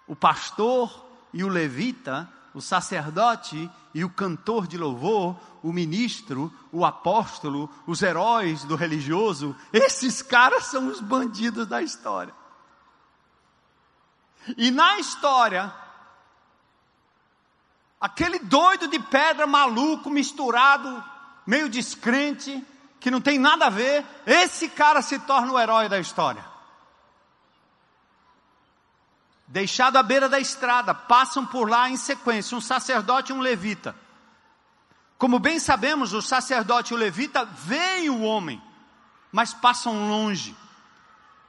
o pastor e o levita, o sacerdote e o cantor de louvor, o ministro, o apóstolo, os heróis do religioso, esses caras são os bandidos da história. E na história, aquele doido de pedra maluco, misturado, meio descrente, que não tem nada a ver, esse cara se torna o herói da história deixado à beira da estrada, passam por lá em sequência, um sacerdote e um levita. Como bem sabemos, o sacerdote e o levita veem o homem, mas passam longe.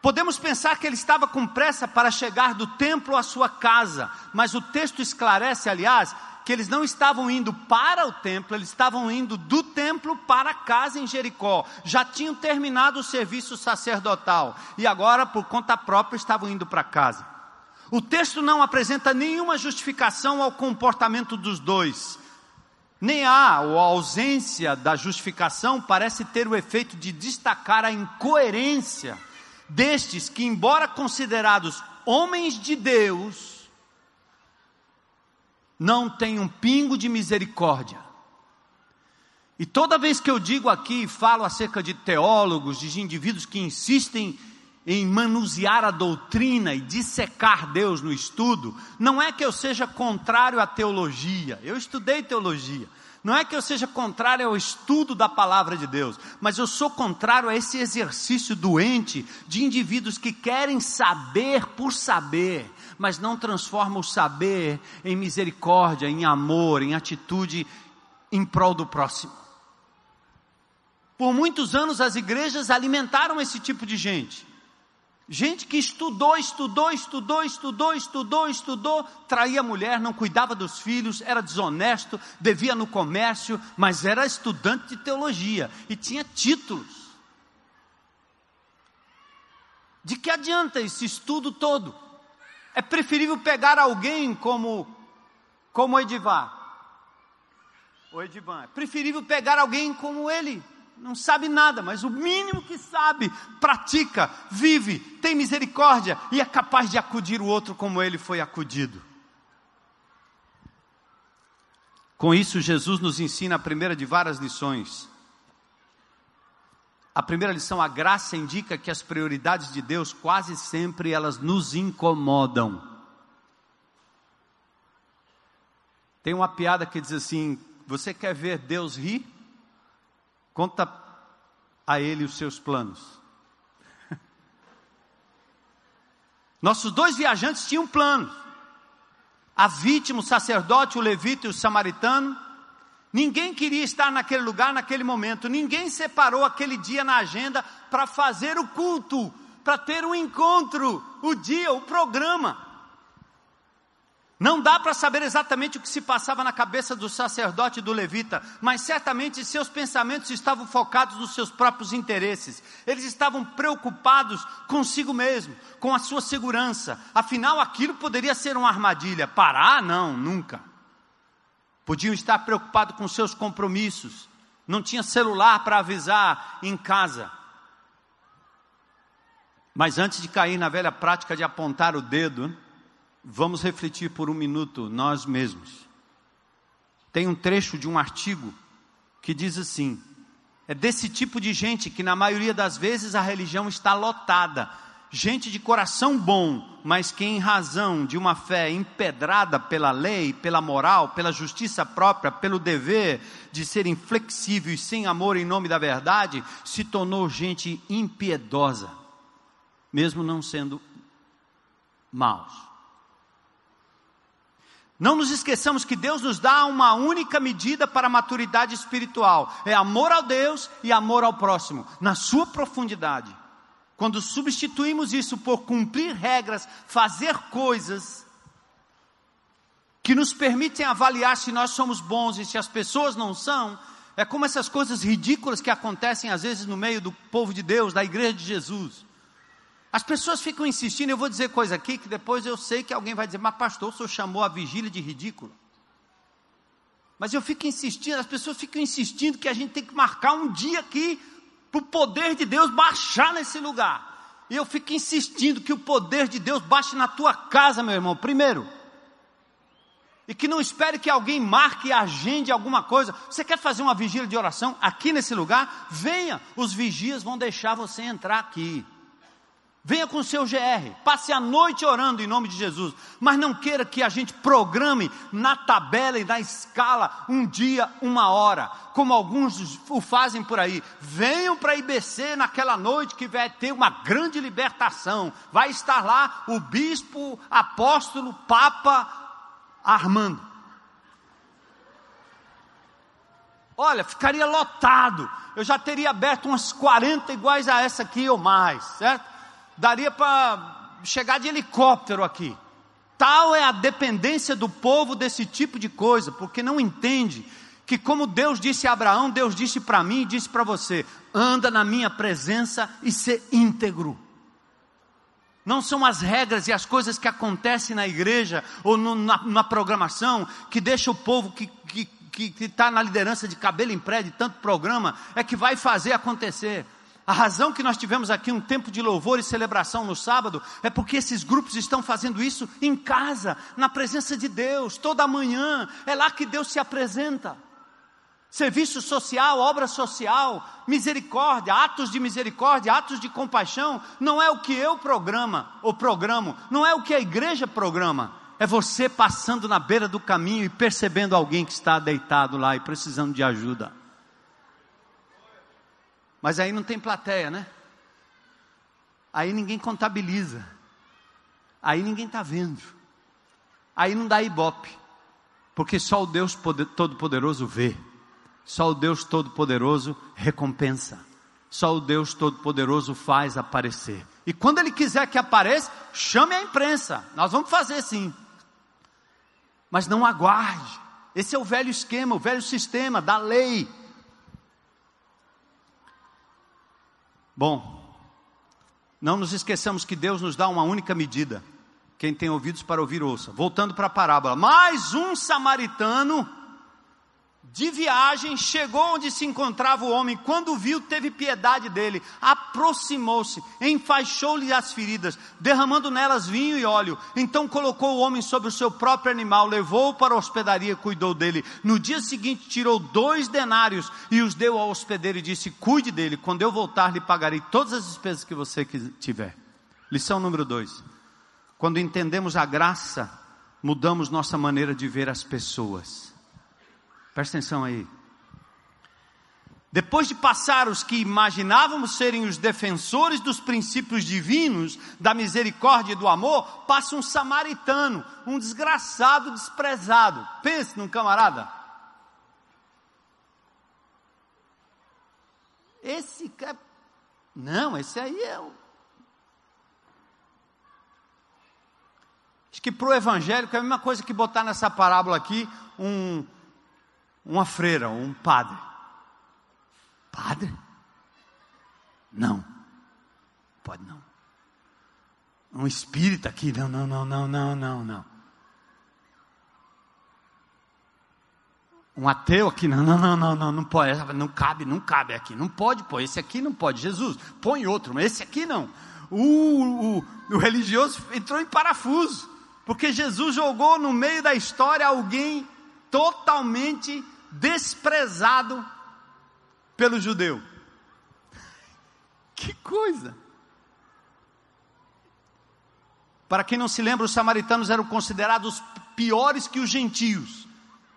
Podemos pensar que ele estava com pressa para chegar do templo à sua casa, mas o texto esclarece, aliás, que eles não estavam indo para o templo, eles estavam indo do templo para a casa em Jericó. Já tinham terminado o serviço sacerdotal e agora, por conta própria, estavam indo para casa. O texto não apresenta nenhuma justificação ao comportamento dos dois. Nem há, ou a ausência da justificação parece ter o efeito de destacar a incoerência destes que, embora considerados homens de Deus, não têm um pingo de misericórdia. E toda vez que eu digo aqui, falo acerca de teólogos, de indivíduos que insistem em manusear a doutrina e dissecar Deus no estudo, não é que eu seja contrário à teologia, eu estudei teologia, não é que eu seja contrário ao estudo da palavra de Deus, mas eu sou contrário a esse exercício doente de indivíduos que querem saber por saber, mas não transformam o saber em misericórdia, em amor, em atitude em prol do próximo. Por muitos anos as igrejas alimentaram esse tipo de gente. Gente que estudou, estudou, estudou, estudou, estudou, estudou, traía a mulher, não cuidava dos filhos, era desonesto, devia no comércio, mas era estudante de teologia e tinha títulos. De que adianta esse estudo todo? É preferível pegar alguém como como Edivar, o Edivan, é preferível pegar alguém como ele, não sabe nada, mas o mínimo que sabe, pratica, vive, tem misericórdia e é capaz de acudir o outro como ele foi acudido. Com isso, Jesus nos ensina a primeira de várias lições. A primeira lição, a graça indica que as prioridades de Deus quase sempre elas nos incomodam. Tem uma piada que diz assim: você quer ver Deus rir? Conta a Ele os seus planos. Nossos dois viajantes tinham planos. A vítima, o sacerdote, o levita e o samaritano. Ninguém queria estar naquele lugar naquele momento. Ninguém separou aquele dia na agenda para fazer o culto, para ter o um encontro, o dia, o programa. Não dá para saber exatamente o que se passava na cabeça do sacerdote e do levita, mas certamente seus pensamentos estavam focados nos seus próprios interesses. Eles estavam preocupados consigo mesmo, com a sua segurança. Afinal, aquilo poderia ser uma armadilha. Parar? Não, nunca. Podiam estar preocupados com seus compromissos. Não tinha celular para avisar em casa. Mas antes de cair na velha prática de apontar o dedo, Vamos refletir por um minuto nós mesmos. Tem um trecho de um artigo que diz assim: é desse tipo de gente que, na maioria das vezes, a religião está lotada. Gente de coração bom, mas que, em razão de uma fé empedrada pela lei, pela moral, pela justiça própria, pelo dever de ser inflexível e sem amor em nome da verdade, se tornou gente impiedosa, mesmo não sendo maus. Não nos esqueçamos que Deus nos dá uma única medida para a maturidade espiritual: é amor ao Deus e amor ao próximo, na sua profundidade. Quando substituímos isso por cumprir regras, fazer coisas que nos permitem avaliar se nós somos bons e se as pessoas não são, é como essas coisas ridículas que acontecem às vezes no meio do povo de Deus, da igreja de Jesus. As pessoas ficam insistindo, eu vou dizer coisa aqui que depois eu sei que alguém vai dizer, mas pastor, o senhor chamou a vigília de ridículo. Mas eu fico insistindo, as pessoas ficam insistindo que a gente tem que marcar um dia aqui para o poder de Deus baixar nesse lugar. E eu fico insistindo que o poder de Deus baixe na tua casa, meu irmão, primeiro. E que não espere que alguém marque e agende alguma coisa. Você quer fazer uma vigília de oração aqui nesse lugar? Venha, os vigias vão deixar você entrar aqui. Venha com o seu GR, passe a noite orando em nome de Jesus, mas não queira que a gente programe na tabela e na escala um dia, uma hora, como alguns o fazem por aí. Venham para a IBC naquela noite que vai ter uma grande libertação. Vai estar lá o bispo, apóstolo, papa Armando. Olha, ficaria lotado. Eu já teria aberto umas 40 iguais a essa aqui ou mais, certo? Daria para chegar de helicóptero aqui. Tal é a dependência do povo desse tipo de coisa, porque não entende que, como Deus disse a Abraão, Deus disse para mim e disse para você: anda na minha presença e ser íntegro. Não são as regras e as coisas que acontecem na igreja ou no, na, na, programação que deixa o povo que está na liderança de cabelo em pré de tanto programa é que vai fazer acontecer. A razão que nós tivemos aqui um tempo de louvor e celebração no sábado é porque esses grupos estão fazendo isso em casa, na presença de Deus, toda manhã. É lá que Deus se apresenta. Serviço social, obra social, misericórdia, atos de misericórdia, atos de compaixão, não é o que eu programa ou programo, não é o que a igreja programa. É você passando na beira do caminho e percebendo alguém que está deitado lá e precisando de ajuda. Mas aí não tem plateia, né? Aí ninguém contabiliza. Aí ninguém está vendo. Aí não dá ibope. Porque só o Deus Todo-Poderoso vê. Só o Deus Todo-Poderoso recompensa. Só o Deus Todo-Poderoso faz aparecer. E quando Ele quiser que apareça, chame a imprensa. Nós vamos fazer sim. Mas não aguarde. Esse é o velho esquema, o velho sistema da lei. Bom, não nos esqueçamos que Deus nos dá uma única medida. Quem tem ouvidos para ouvir, ouça. Voltando para a parábola. Mais um samaritano de viagem, chegou onde se encontrava o homem, quando viu, teve piedade dele, aproximou-se, enfaixou-lhe as feridas, derramando nelas vinho e óleo. Então colocou o homem sobre o seu próprio animal, levou-o para a hospedaria, cuidou dele. No dia seguinte, tirou dois denários e os deu ao hospedeiro e disse: Cuide dele, quando eu voltar, lhe pagarei todas as despesas que você tiver. Lição número dois: quando entendemos a graça, mudamos nossa maneira de ver as pessoas. Presta atenção aí. Depois de passar os que imaginávamos serem os defensores dos princípios divinos, da misericórdia e do amor, passa um samaritano, um desgraçado desprezado. Pense num camarada. Esse cara. Não, esse aí é o. Acho que para o evangélico é a mesma coisa que botar nessa parábola aqui um, uma freira, um padre. Padre? Não. Pode não. Um espírita aqui? Não, não, não, não, não, não, não. Um ateu aqui? Não, não, não, não, não, não pode. Não cabe, não cabe aqui. Não pode pô. Esse aqui não pode. Jesus, põe outro, mas esse aqui não. O, o, o religioso entrou em parafuso. Porque Jesus jogou no meio da história alguém totalmente desprezado pelo judeu. Que coisa! Para quem não se lembra, os samaritanos eram considerados piores que os gentios.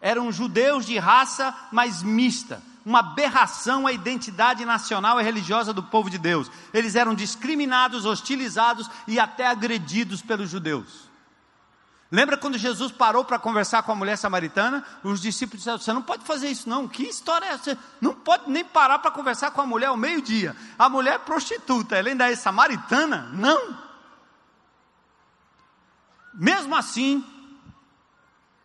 Eram judeus de raça, mas mista. Uma aberração à identidade nacional e religiosa do povo de Deus. Eles eram discriminados, hostilizados e até agredidos pelos judeus. Lembra quando Jesus parou para conversar com a mulher samaritana? Os discípulos disseram: Você não pode fazer isso, não. Que história é essa? Não pode nem parar para conversar com a mulher ao meio-dia. A mulher é prostituta, ela ainda é samaritana? Não. Mesmo assim,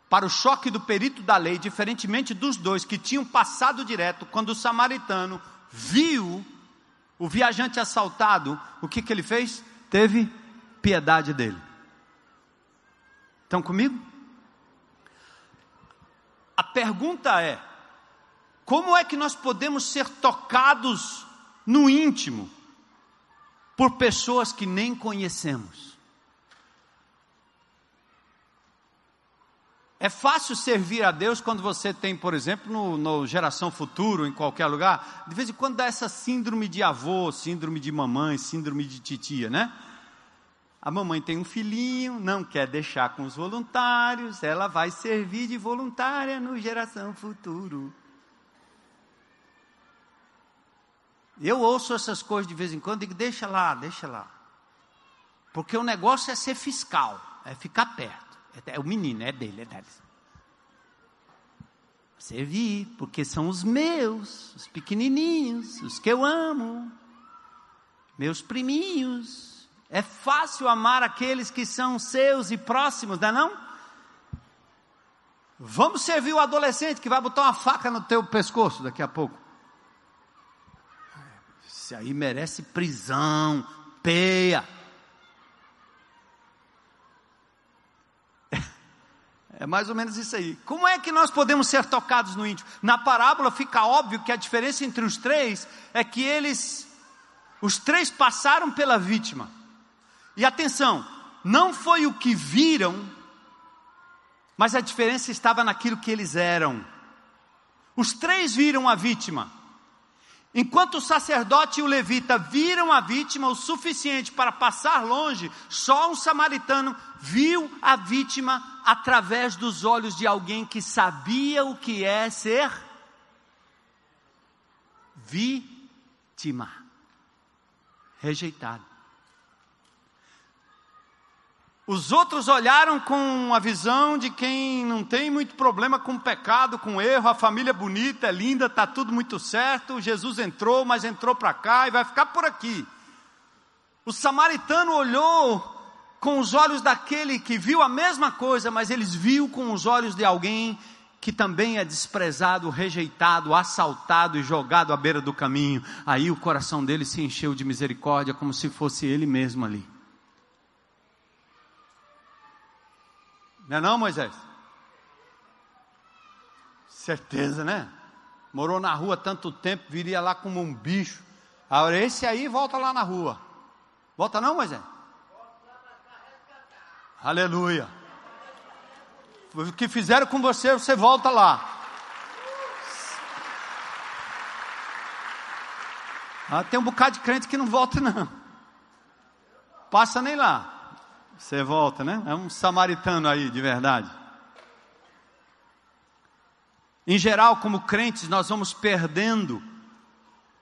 para o choque do perito da lei, diferentemente dos dois que tinham passado direto, quando o samaritano viu o viajante assaltado, o que, que ele fez? Teve piedade dele. Estão comigo? A pergunta é: como é que nós podemos ser tocados no íntimo por pessoas que nem conhecemos? É fácil servir a Deus quando você tem, por exemplo, no, no, Geração Futuro, em qualquer lugar, de vez em quando dá essa síndrome de avô, síndrome de mamãe, síndrome de titia, né? A mamãe tem um filhinho, não quer deixar com os voluntários, ela vai servir de voluntária no Geração Futuro. Eu ouço essas coisas de vez em quando e digo: deixa lá, deixa lá. Porque o negócio é ser fiscal, é ficar perto. É, é o menino, é dele, é deles. Servir, porque são os meus, os pequenininhos, os que eu amo, meus priminhos. É fácil amar aqueles que são seus e próximos, não é não? Vamos servir o adolescente que vai botar uma faca no teu pescoço daqui a pouco. Isso aí merece prisão, peia. É mais ou menos isso aí. Como é que nós podemos ser tocados no íntimo? Na parábola fica óbvio que a diferença entre os três é que eles, os três passaram pela vítima. E atenção, não foi o que viram, mas a diferença estava naquilo que eles eram. Os três viram a vítima. Enquanto o sacerdote e o levita viram a vítima o suficiente para passar longe, só um samaritano viu a vítima através dos olhos de alguém que sabia o que é ser vítima, rejeitado. Os outros olharam com a visão de quem não tem muito problema com pecado, com erro, a família é bonita, é linda, está tudo muito certo. Jesus entrou, mas entrou para cá e vai ficar por aqui. O samaritano olhou com os olhos daquele que viu a mesma coisa, mas eles viu com os olhos de alguém que também é desprezado, rejeitado, assaltado e jogado à beira do caminho. Aí o coração dele se encheu de misericórdia, como se fosse ele mesmo ali. Não é não, Moisés? Certeza, né? Morou na rua tanto tempo, viria lá como um bicho. Agora esse aí volta lá na rua. Volta não, Moisés? Aleluia. O que fizeram com você, você volta lá. Ah, tem um bocado de crente que não volta, não. Passa nem lá. Você volta, né? É um samaritano aí, de verdade. Em geral, como crentes, nós vamos perdendo.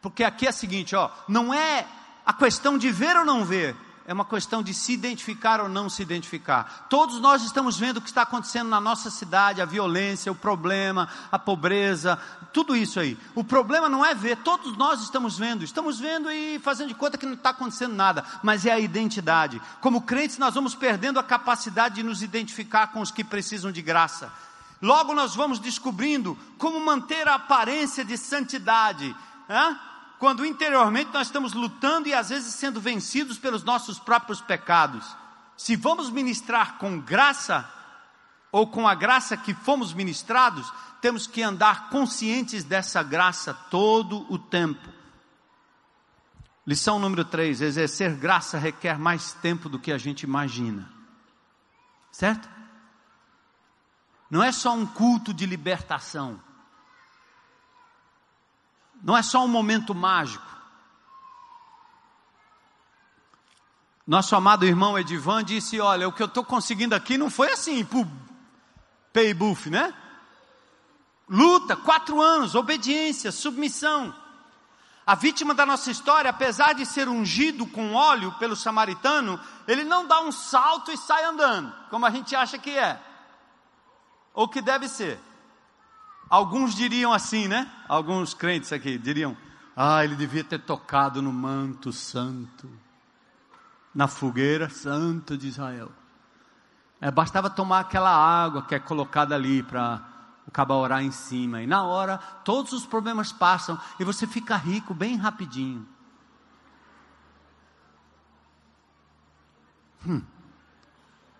Porque aqui é o seguinte, ó, não é a questão de ver ou não ver, é uma questão de se identificar ou não se identificar. Todos nós estamos vendo o que está acontecendo na nossa cidade, a violência, o problema, a pobreza, tudo isso aí. O problema não é ver, todos nós estamos vendo, estamos vendo e fazendo de conta que não está acontecendo nada, mas é a identidade. Como crentes, nós vamos perdendo a capacidade de nos identificar com os que precisam de graça. Logo nós vamos descobrindo como manter a aparência de santidade. Hein? Quando interiormente nós estamos lutando e às vezes sendo vencidos pelos nossos próprios pecados. Se vamos ministrar com graça, ou com a graça que fomos ministrados, temos que andar conscientes dessa graça todo o tempo. Lição número 3: exercer graça requer mais tempo do que a gente imagina. Certo? Não é só um culto de libertação não é só um momento mágico. Nosso amado irmão Edivan disse: Olha, o que eu estou conseguindo aqui não foi assim, pay buff, né? Luta, quatro anos, obediência, submissão. A vítima da nossa história, apesar de ser ungido com óleo pelo samaritano, ele não dá um salto e sai andando, como a gente acha que é, ou que deve ser. Alguns diriam assim, né? Alguns crentes aqui diriam: Ah, ele devia ter tocado no manto santo, na fogueira santo de Israel. É, bastava tomar aquela água que é colocada ali para o cabo orar em cima. E na hora, todos os problemas passam e você fica rico bem rapidinho. Hum.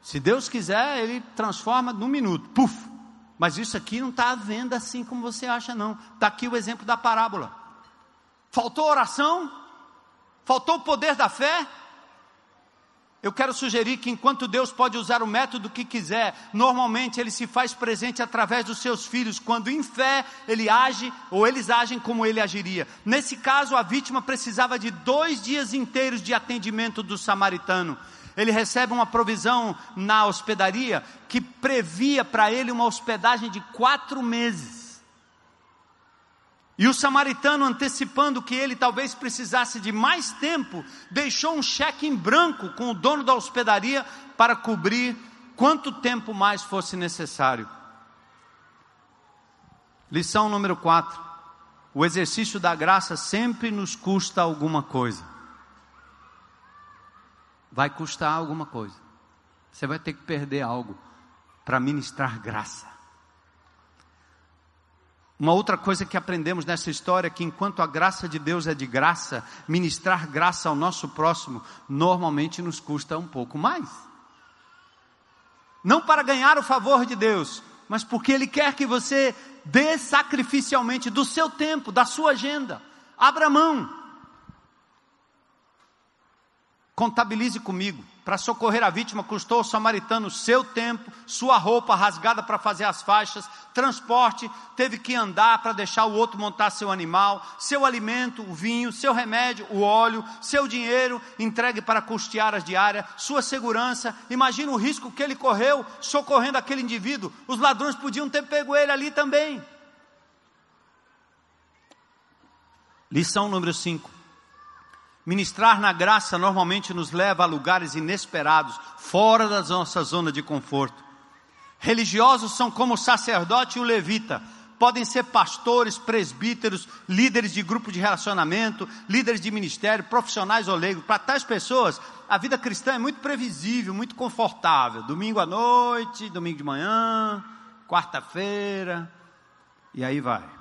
Se Deus quiser, Ele transforma num minuto. Puf! Mas isso aqui não está à venda assim como você acha, não. Está aqui o exemplo da parábola. Faltou oração? Faltou o poder da fé? Eu quero sugerir que enquanto Deus pode usar o método que quiser, normalmente ele se faz presente através dos seus filhos, quando em fé ele age ou eles agem como ele agiria. Nesse caso, a vítima precisava de dois dias inteiros de atendimento do samaritano ele recebe uma provisão na hospedaria que previa para ele uma hospedagem de quatro meses. E o samaritano, antecipando que ele talvez precisasse de mais tempo, deixou um cheque em branco com o dono da hospedaria para cobrir quanto tempo mais fosse necessário. Lição número 4. O exercício da graça sempre nos custa alguma coisa vai custar alguma coisa. Você vai ter que perder algo para ministrar graça. Uma outra coisa que aprendemos nessa história é que enquanto a graça de Deus é de graça, ministrar graça ao nosso próximo normalmente nos custa um pouco mais. Não para ganhar o favor de Deus, mas porque Ele quer que você dê sacrificialmente do seu tempo, da sua agenda. Abra mão. Contabilize comigo. Para socorrer a vítima, custou ao samaritano seu tempo, sua roupa rasgada para fazer as faixas, transporte, teve que andar para deixar o outro montar seu animal, seu alimento, o vinho, seu remédio, o óleo, seu dinheiro entregue para custear as diárias, sua segurança. Imagina o risco que ele correu socorrendo aquele indivíduo. Os ladrões podiam ter pego ele ali também. Lição número 5 Ministrar na graça normalmente nos leva a lugares inesperados, fora da nossa zona de conforto. Religiosos são como o sacerdote e o levita, podem ser pastores, presbíteros, líderes de grupo de relacionamento, líderes de ministério, profissionais ou leigos. Para tais pessoas, a vida cristã é muito previsível, muito confortável. Domingo à noite, domingo de manhã, quarta-feira, e aí vai.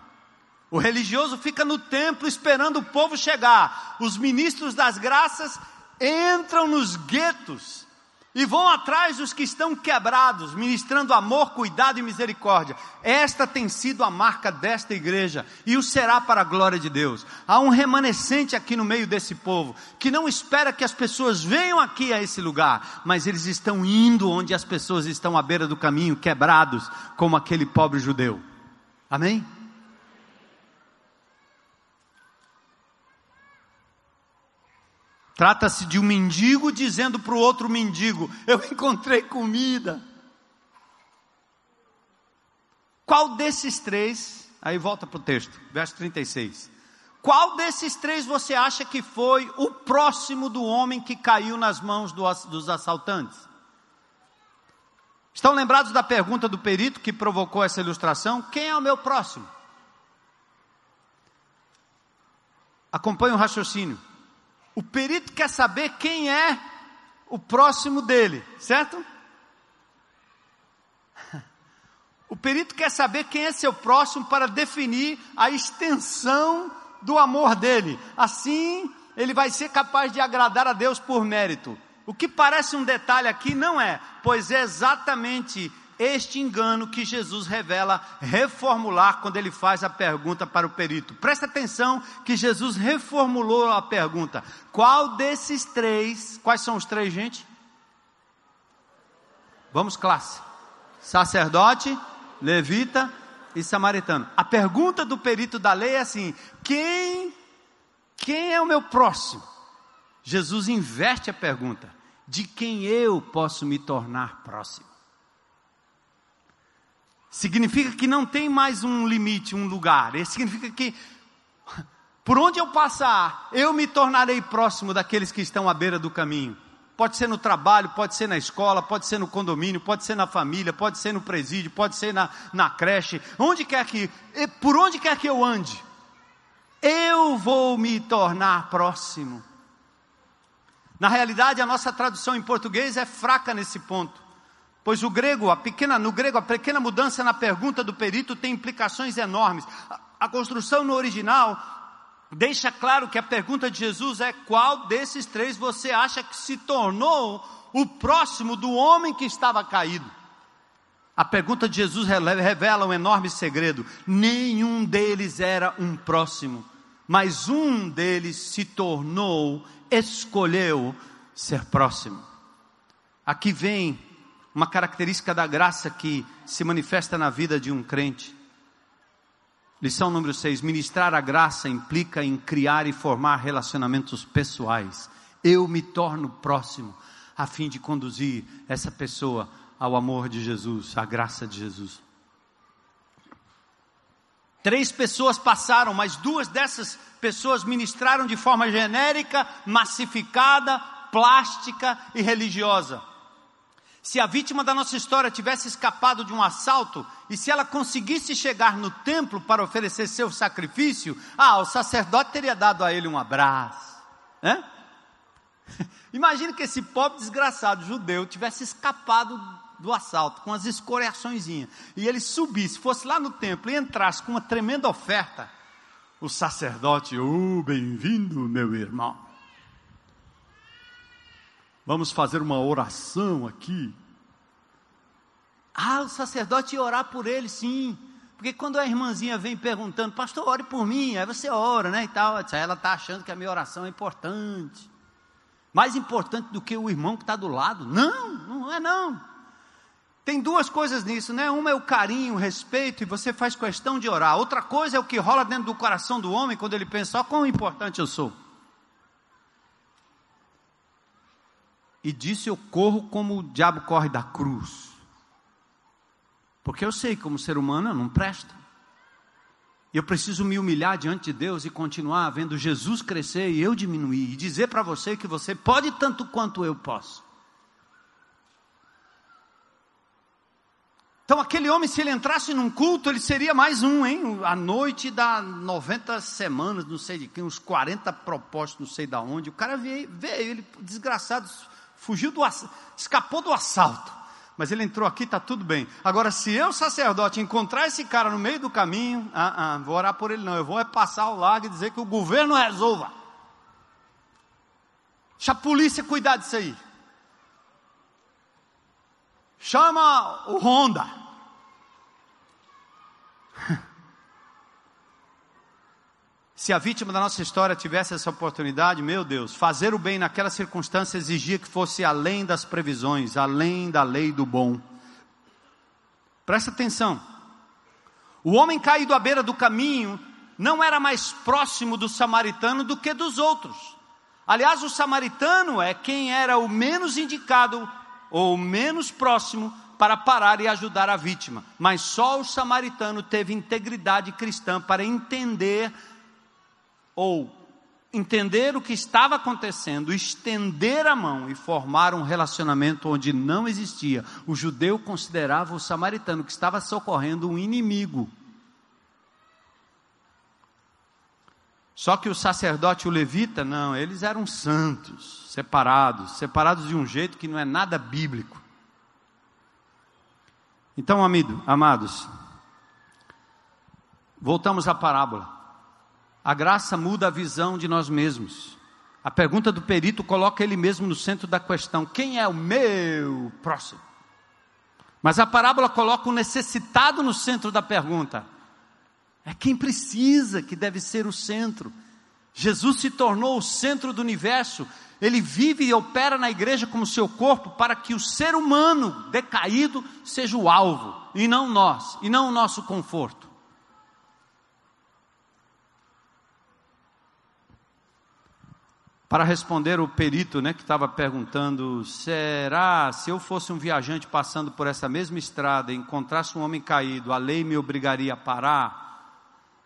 O religioso fica no templo esperando o povo chegar. Os ministros das graças entram nos guetos e vão atrás dos que estão quebrados, ministrando amor, cuidado e misericórdia. Esta tem sido a marca desta igreja e o será para a glória de Deus. Há um remanescente aqui no meio desse povo que não espera que as pessoas venham aqui a esse lugar, mas eles estão indo onde as pessoas estão à beira do caminho, quebrados, como aquele pobre judeu. Amém? Trata-se de um mendigo dizendo para o outro mendigo: Eu encontrei comida. Qual desses três, aí volta para o texto, verso 36. Qual desses três você acha que foi o próximo do homem que caiu nas mãos dos assaltantes? Estão lembrados da pergunta do perito que provocou essa ilustração? Quem é o meu próximo? Acompanhe o raciocínio. O perito quer saber quem é o próximo dele, certo? O perito quer saber quem é seu próximo para definir a extensão do amor dele. Assim, ele vai ser capaz de agradar a Deus por mérito. O que parece um detalhe aqui não é, pois é exatamente este engano que Jesus revela reformular quando ele faz a pergunta para o perito. Presta atenção que Jesus reformulou a pergunta: qual desses três, quais são os três, gente? Vamos, classe: sacerdote, levita e samaritano. A pergunta do perito da lei é assim: quem, quem é o meu próximo? Jesus inverte a pergunta: de quem eu posso me tornar próximo? Significa que não tem mais um limite, um lugar. Isso significa que por onde eu passar, eu me tornarei próximo daqueles que estão à beira do caminho. Pode ser no trabalho, pode ser na escola, pode ser no condomínio, pode ser na família, pode ser no presídio, pode ser na, na creche, onde quer que, por onde quer que eu ande, eu vou me tornar próximo. Na realidade, a nossa tradução em português é fraca nesse ponto. Pois o grego, a pequena, no grego, a pequena mudança na pergunta do perito tem implicações enormes. A, a construção no original deixa claro que a pergunta de Jesus é: qual desses três você acha que se tornou o próximo do homem que estava caído? A pergunta de Jesus revela um enorme segredo: nenhum deles era um próximo, mas um deles se tornou, escolheu ser próximo. Aqui vem uma característica da graça que se manifesta na vida de um crente. Lição número 6: ministrar a graça implica em criar e formar relacionamentos pessoais. Eu me torno próximo a fim de conduzir essa pessoa ao amor de Jesus, à graça de Jesus. Três pessoas passaram, mas duas dessas pessoas ministraram de forma genérica, massificada, plástica e religiosa. Se a vítima da nossa história tivesse escapado de um assalto e se ela conseguisse chegar no templo para oferecer seu sacrifício, ah, o sacerdote teria dado a ele um abraço. Né? Imagina que esse pobre desgraçado judeu tivesse escapado do assalto com as escoriações e ele subisse, fosse lá no templo e entrasse com uma tremenda oferta. O sacerdote, oh, bem-vindo, meu irmão. Vamos fazer uma oração aqui. Ah, o sacerdote ia orar por ele, sim. Porque quando a irmãzinha vem perguntando, pastor, ore por mim, aí você ora, né? E tal, ela está achando que a minha oração é importante. Mais importante do que o irmão que está do lado. Não, não é não. Tem duas coisas nisso, né? Uma é o carinho, o respeito, e você faz questão de orar. Outra coisa é o que rola dentro do coração do homem quando ele pensa, ó, quão importante eu sou. E disse: Eu corro como o diabo corre da cruz. Porque eu sei, como ser humano, eu não presto. Eu preciso me humilhar diante de Deus e continuar vendo Jesus crescer e eu diminuir. E dizer para você que você pode tanto quanto eu posso. Então, aquele homem, se ele entrasse num culto, ele seria mais um, hein? A noite da 90 semanas, não sei de quem, uns 40 propósitos, não sei de onde. O cara veio, veio ele, desgraçado, fugiu do escapou do assalto. Mas ele entrou aqui, está tudo bem. Agora, se eu, sacerdote, encontrar esse cara no meio do caminho, ah, ah, vou orar por ele não. Eu vou é passar o lago e dizer que o governo resolva. Deixa a polícia cuidar disso aí. chama o Honda. Se a vítima da nossa história tivesse essa oportunidade, meu Deus, fazer o bem naquela circunstância exigia que fosse além das previsões, além da lei do bom. Presta atenção. O homem caído à beira do caminho não era mais próximo do samaritano do que dos outros. Aliás, o samaritano é quem era o menos indicado ou menos próximo para parar e ajudar a vítima. Mas só o samaritano teve integridade cristã para entender ou entender o que estava acontecendo, estender a mão e formar um relacionamento onde não existia. O judeu considerava o samaritano que estava socorrendo um inimigo. Só que o sacerdote e o levita, não, eles eram santos, separados, separados de um jeito que não é nada bíblico. Então, amigo, amados, voltamos à parábola. A graça muda a visão de nós mesmos. A pergunta do perito coloca ele mesmo no centro da questão: quem é o meu próximo? Mas a parábola coloca o necessitado no centro da pergunta. É quem precisa que deve ser o centro. Jesus se tornou o centro do universo. Ele vive e opera na igreja como seu corpo para que o ser humano decaído seja o alvo, e não nós, e não o nosso conforto. Para responder o perito, né, que estava perguntando: será se eu fosse um viajante passando por essa mesma estrada e encontrasse um homem caído, a lei me obrigaria a parar?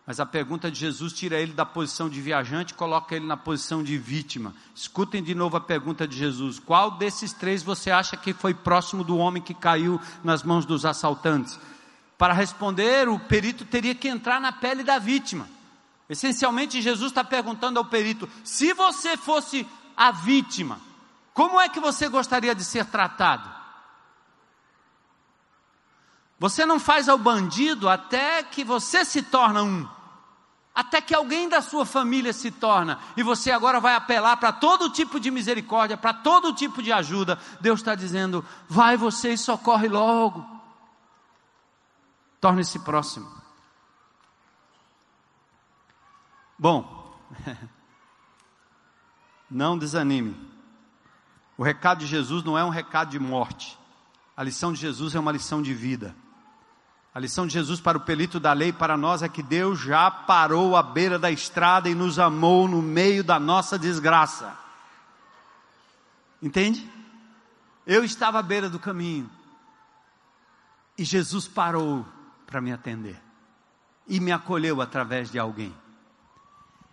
Mas a pergunta de Jesus tira ele da posição de viajante e coloca ele na posição de vítima. Escutem de novo a pergunta de Jesus: qual desses três você acha que foi próximo do homem que caiu nas mãos dos assaltantes? Para responder, o perito teria que entrar na pele da vítima. Essencialmente, Jesus está perguntando ao perito: se você fosse a vítima, como é que você gostaria de ser tratado? Você não faz ao bandido até que você se torna um, até que alguém da sua família se torna, e você agora vai apelar para todo tipo de misericórdia, para todo tipo de ajuda. Deus está dizendo: vai você e socorre logo. Torne-se próximo. Bom, não desanime. O recado de Jesus não é um recado de morte. A lição de Jesus é uma lição de vida. A lição de Jesus para o pelito da lei, para nós, é que Deus já parou à beira da estrada e nos amou no meio da nossa desgraça. Entende? Eu estava à beira do caminho e Jesus parou para me atender e me acolheu através de alguém.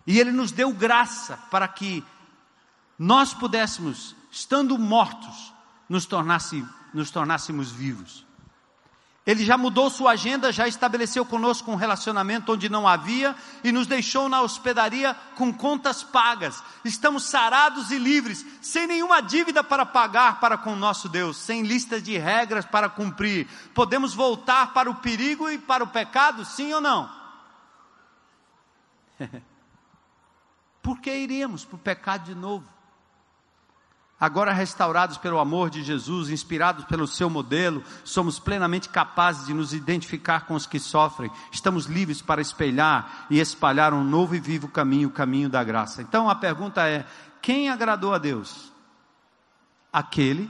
E Ele nos deu graça para que nós pudéssemos, estando mortos, nos, tornasse, nos tornássemos vivos. Ele já mudou sua agenda, já estabeleceu conosco um relacionamento onde não havia e nos deixou na hospedaria com contas pagas. Estamos sarados e livres, sem nenhuma dívida para pagar para com nosso Deus, sem listas de regras para cumprir. Podemos voltar para o perigo e para o pecado, sim ou não? Por que iríamos para o pecado de novo? Agora restaurados pelo amor de Jesus, inspirados pelo seu modelo, somos plenamente capazes de nos identificar com os que sofrem. Estamos livres para espelhar e espalhar um novo e vivo caminho, o caminho da graça. Então a pergunta é: quem agradou a Deus? Aquele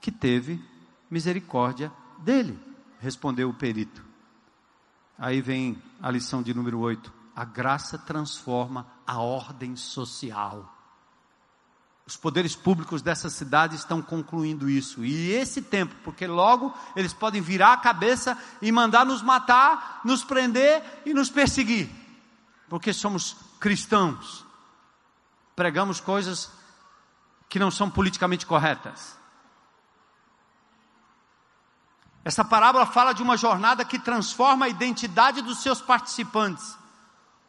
que teve misericórdia dele, respondeu o perito. Aí vem a lição de número 8. A graça transforma a ordem social. Os poderes públicos dessa cidade estão concluindo isso. E esse tempo, porque logo eles podem virar a cabeça e mandar nos matar, nos prender e nos perseguir. Porque somos cristãos. Pregamos coisas que não são politicamente corretas. Essa parábola fala de uma jornada que transforma a identidade dos seus participantes.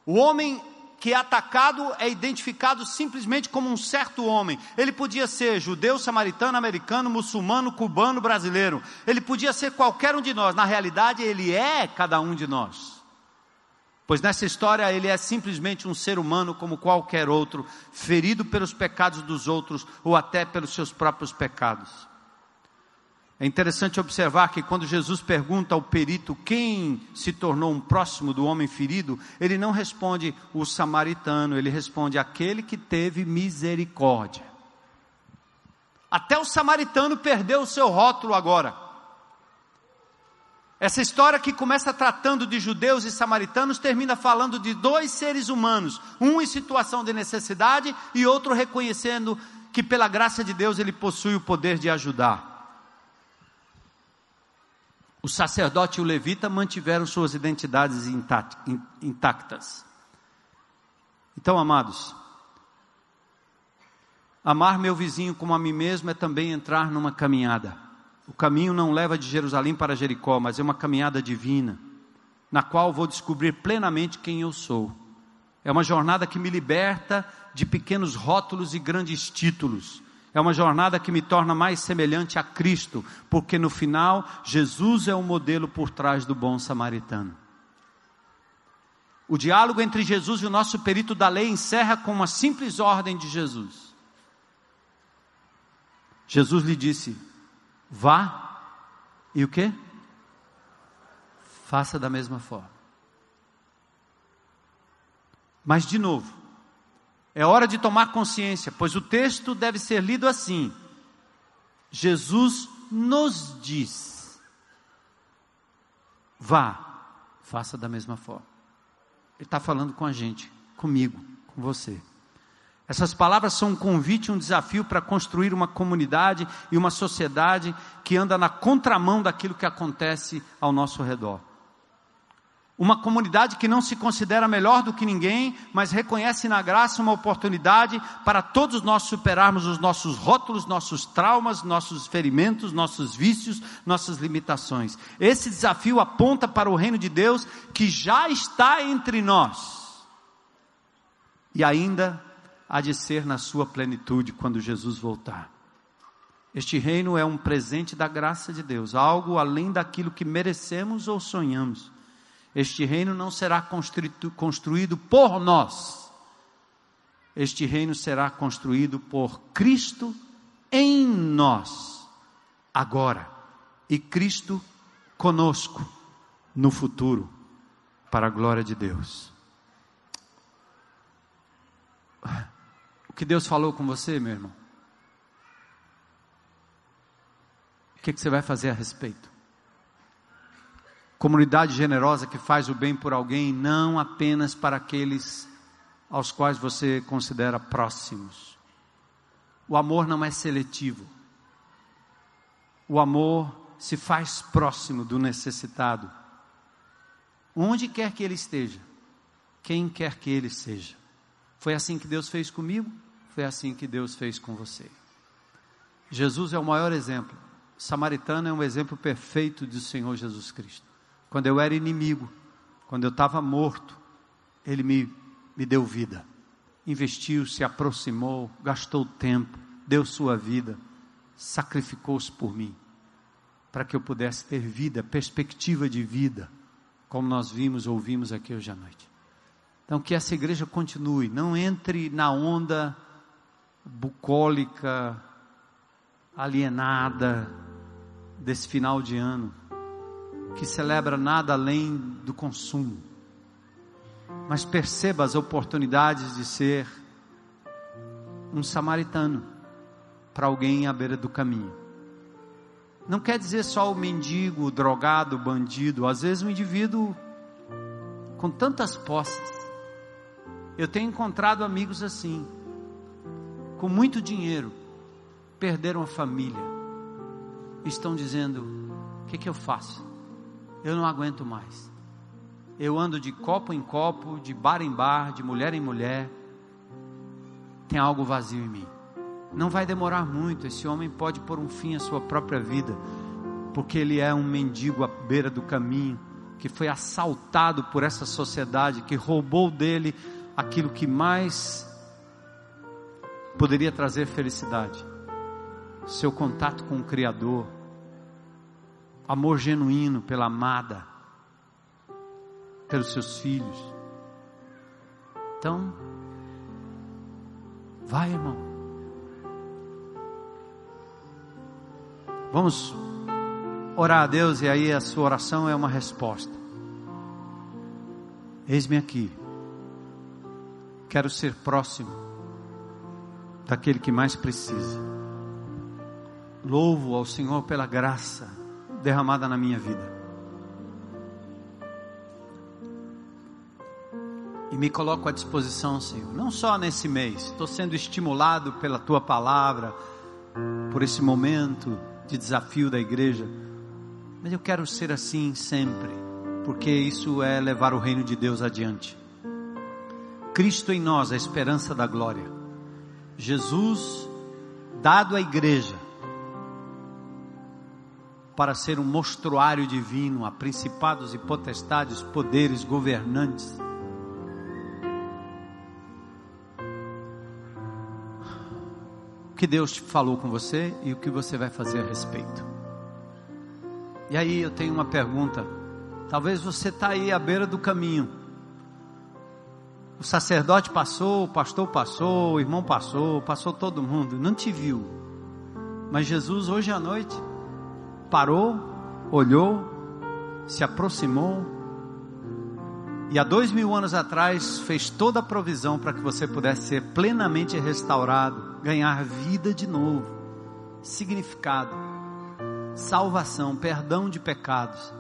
O homem que é atacado é identificado simplesmente como um certo homem. Ele podia ser judeu, samaritano, americano, muçulmano, cubano, brasileiro. Ele podia ser qualquer um de nós. Na realidade, ele é cada um de nós. Pois nessa história ele é simplesmente um ser humano como qualquer outro, ferido pelos pecados dos outros ou até pelos seus próprios pecados. É interessante observar que quando Jesus pergunta ao perito quem se tornou um próximo do homem ferido, ele não responde o samaritano, ele responde aquele que teve misericórdia. Até o samaritano perdeu o seu rótulo agora. Essa história que começa tratando de judeus e samaritanos termina falando de dois seres humanos, um em situação de necessidade e outro reconhecendo que pela graça de Deus ele possui o poder de ajudar. O sacerdote e o levita mantiveram suas identidades intactas. Então, amados, amar meu vizinho como a mim mesmo é também entrar numa caminhada. O caminho não leva de Jerusalém para Jericó, mas é uma caminhada divina, na qual vou descobrir plenamente quem eu sou. É uma jornada que me liberta de pequenos rótulos e grandes títulos é uma jornada que me torna mais semelhante a Cristo, porque no final, Jesus é o modelo por trás do bom samaritano. O diálogo entre Jesus e o nosso perito da lei encerra com uma simples ordem de Jesus. Jesus lhe disse: Vá e o que? Faça da mesma forma. Mas de novo, é hora de tomar consciência, pois o texto deve ser lido assim: Jesus nos diz: vá, faça da mesma forma. Ele está falando com a gente, comigo, com você. Essas palavras são um convite um desafio para construir uma comunidade e uma sociedade que anda na contramão daquilo que acontece ao nosso redor. Uma comunidade que não se considera melhor do que ninguém, mas reconhece na graça uma oportunidade para todos nós superarmos os nossos rótulos, nossos traumas, nossos ferimentos, nossos vícios, nossas limitações. Esse desafio aponta para o reino de Deus que já está entre nós. E ainda há de ser na sua plenitude quando Jesus voltar. Este reino é um presente da graça de Deus, algo além daquilo que merecemos ou sonhamos. Este reino não será construído por nós. Este reino será construído por Cristo em nós, agora, e Cristo conosco no futuro, para a glória de Deus. O que Deus falou com você, meu irmão? O que, que você vai fazer a respeito? Comunidade generosa que faz o bem por alguém, não apenas para aqueles aos quais você considera próximos. O amor não é seletivo. O amor se faz próximo do necessitado, onde quer que ele esteja, quem quer que ele seja. Foi assim que Deus fez comigo, foi assim que Deus fez com você. Jesus é o maior exemplo. Samaritano é um exemplo perfeito do Senhor Jesus Cristo. Quando eu era inimigo, quando eu estava morto, Ele me, me deu vida. Investiu, se aproximou, gastou tempo, deu sua vida, sacrificou-se por mim, para que eu pudesse ter vida, perspectiva de vida, como nós vimos, ouvimos aqui hoje à noite. Então, que essa igreja continue, não entre na onda bucólica, alienada desse final de ano que celebra nada além do consumo. Mas perceba as oportunidades de ser um samaritano para alguém à beira do caminho. Não quer dizer só o mendigo, o drogado, o bandido, às vezes um indivíduo com tantas posses. Eu tenho encontrado amigos assim, com muito dinheiro, perderam a família, estão dizendo: o que, que eu faço? Eu não aguento mais. Eu ando de copo em copo, de bar em bar, de mulher em mulher. Tem algo vazio em mim. Não vai demorar muito. Esse homem pode pôr um fim à sua própria vida, porque ele é um mendigo à beira do caminho, que foi assaltado por essa sociedade, que roubou dele aquilo que mais poderia trazer felicidade. Seu contato com o Criador amor genuíno pela amada, pelos seus filhos. Então, vai, irmão. Vamos orar a Deus e aí a sua oração é uma resposta. Eis-me aqui. Quero ser próximo daquele que mais precisa. Louvo ao Senhor pela graça derramada na minha vida. E me coloco à disposição, Senhor, não só nesse mês, estou sendo estimulado pela tua palavra, por esse momento de desafio da igreja, mas eu quero ser assim sempre, porque isso é levar o reino de Deus adiante. Cristo em nós, a esperança da glória. Jesus dado à igreja para ser um mostruário divino a principados e potestades, poderes, governantes que Deus falou com você e o que você vai fazer a respeito. E aí eu tenho uma pergunta. Talvez você está aí à beira do caminho. O sacerdote passou, o pastor passou, o irmão passou, passou todo mundo, não te viu. Mas Jesus hoje à noite parou, olhou, se aproximou e há dois mil anos atrás fez toda a provisão para que você pudesse ser plenamente restaurado, ganhar vida de novo, significado, salvação, perdão de pecados.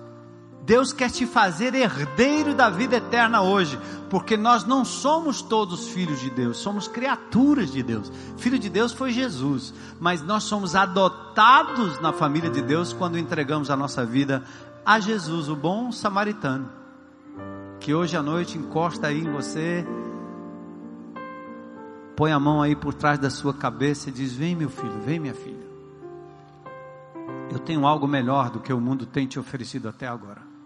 Deus quer te fazer herdeiro da vida eterna hoje, porque nós não somos todos filhos de Deus, somos criaturas de Deus. Filho de Deus foi Jesus, mas nós somos adotados na família de Deus quando entregamos a nossa vida a Jesus, o bom samaritano que hoje à noite encosta aí em você, põe a mão aí por trás da sua cabeça e diz: Vem, meu filho, vem, minha filha. Eu tenho algo melhor do que o mundo tem te oferecido até agora.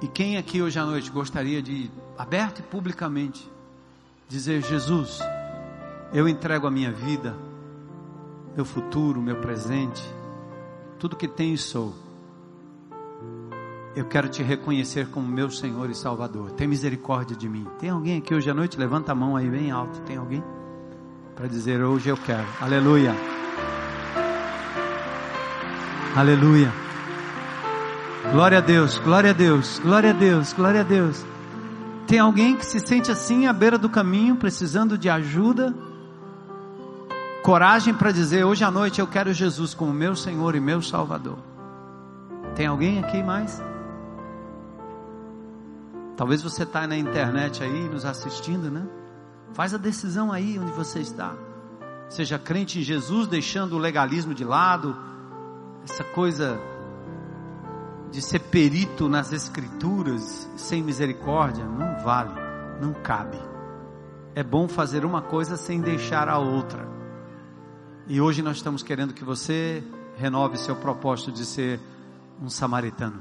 E quem aqui hoje à noite gostaria de, aberto e publicamente, dizer: Jesus, eu entrego a minha vida, meu futuro, meu presente, tudo que tenho e sou eu quero te reconhecer como meu Senhor e Salvador. Tem misericórdia de mim. Tem alguém aqui hoje à noite? Levanta a mão aí bem alto. Tem alguém? Para dizer hoje eu quero. Aleluia. Aleluia. Glória a Deus, glória a Deus, glória a Deus, glória a Deus. Tem alguém que se sente assim à beira do caminho, precisando de ajuda? Coragem para dizer hoje à noite eu quero Jesus como meu Senhor e meu Salvador. Tem alguém aqui mais? Talvez você está na internet aí nos assistindo, né? Faz a decisão aí onde você está. Seja crente em Jesus, deixando o legalismo de lado, essa coisa de ser perito nas escrituras sem misericórdia, não vale, não cabe. É bom fazer uma coisa sem deixar a outra. E hoje nós estamos querendo que você renove seu propósito de ser um samaritano.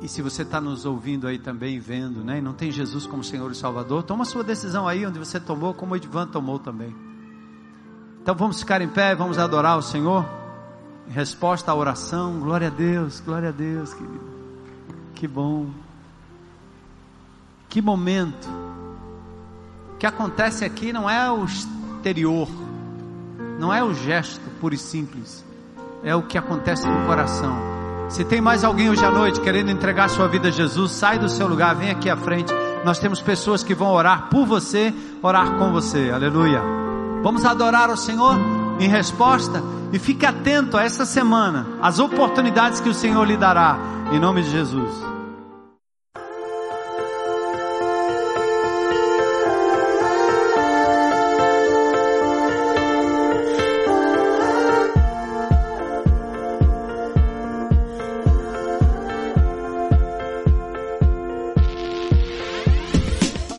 E se você está nos ouvindo aí também, vendo, né? E não tem Jesus como Senhor e Salvador, toma sua decisão aí onde você tomou, como o Edvan tomou também. Então vamos ficar em pé, vamos adorar o Senhor. Em resposta à oração, glória a Deus, glória a Deus, querido. Que bom. Que momento. O que acontece aqui não é o exterior, não é o gesto puro e simples, é o que acontece no coração. Se tem mais alguém hoje à noite querendo entregar sua vida a Jesus, sai do seu lugar, vem aqui à frente. Nós temos pessoas que vão orar por você, orar com você. Aleluia. Vamos adorar o Senhor em resposta e fique atento a essa semana, as oportunidades que o Senhor lhe dará. Em nome de Jesus.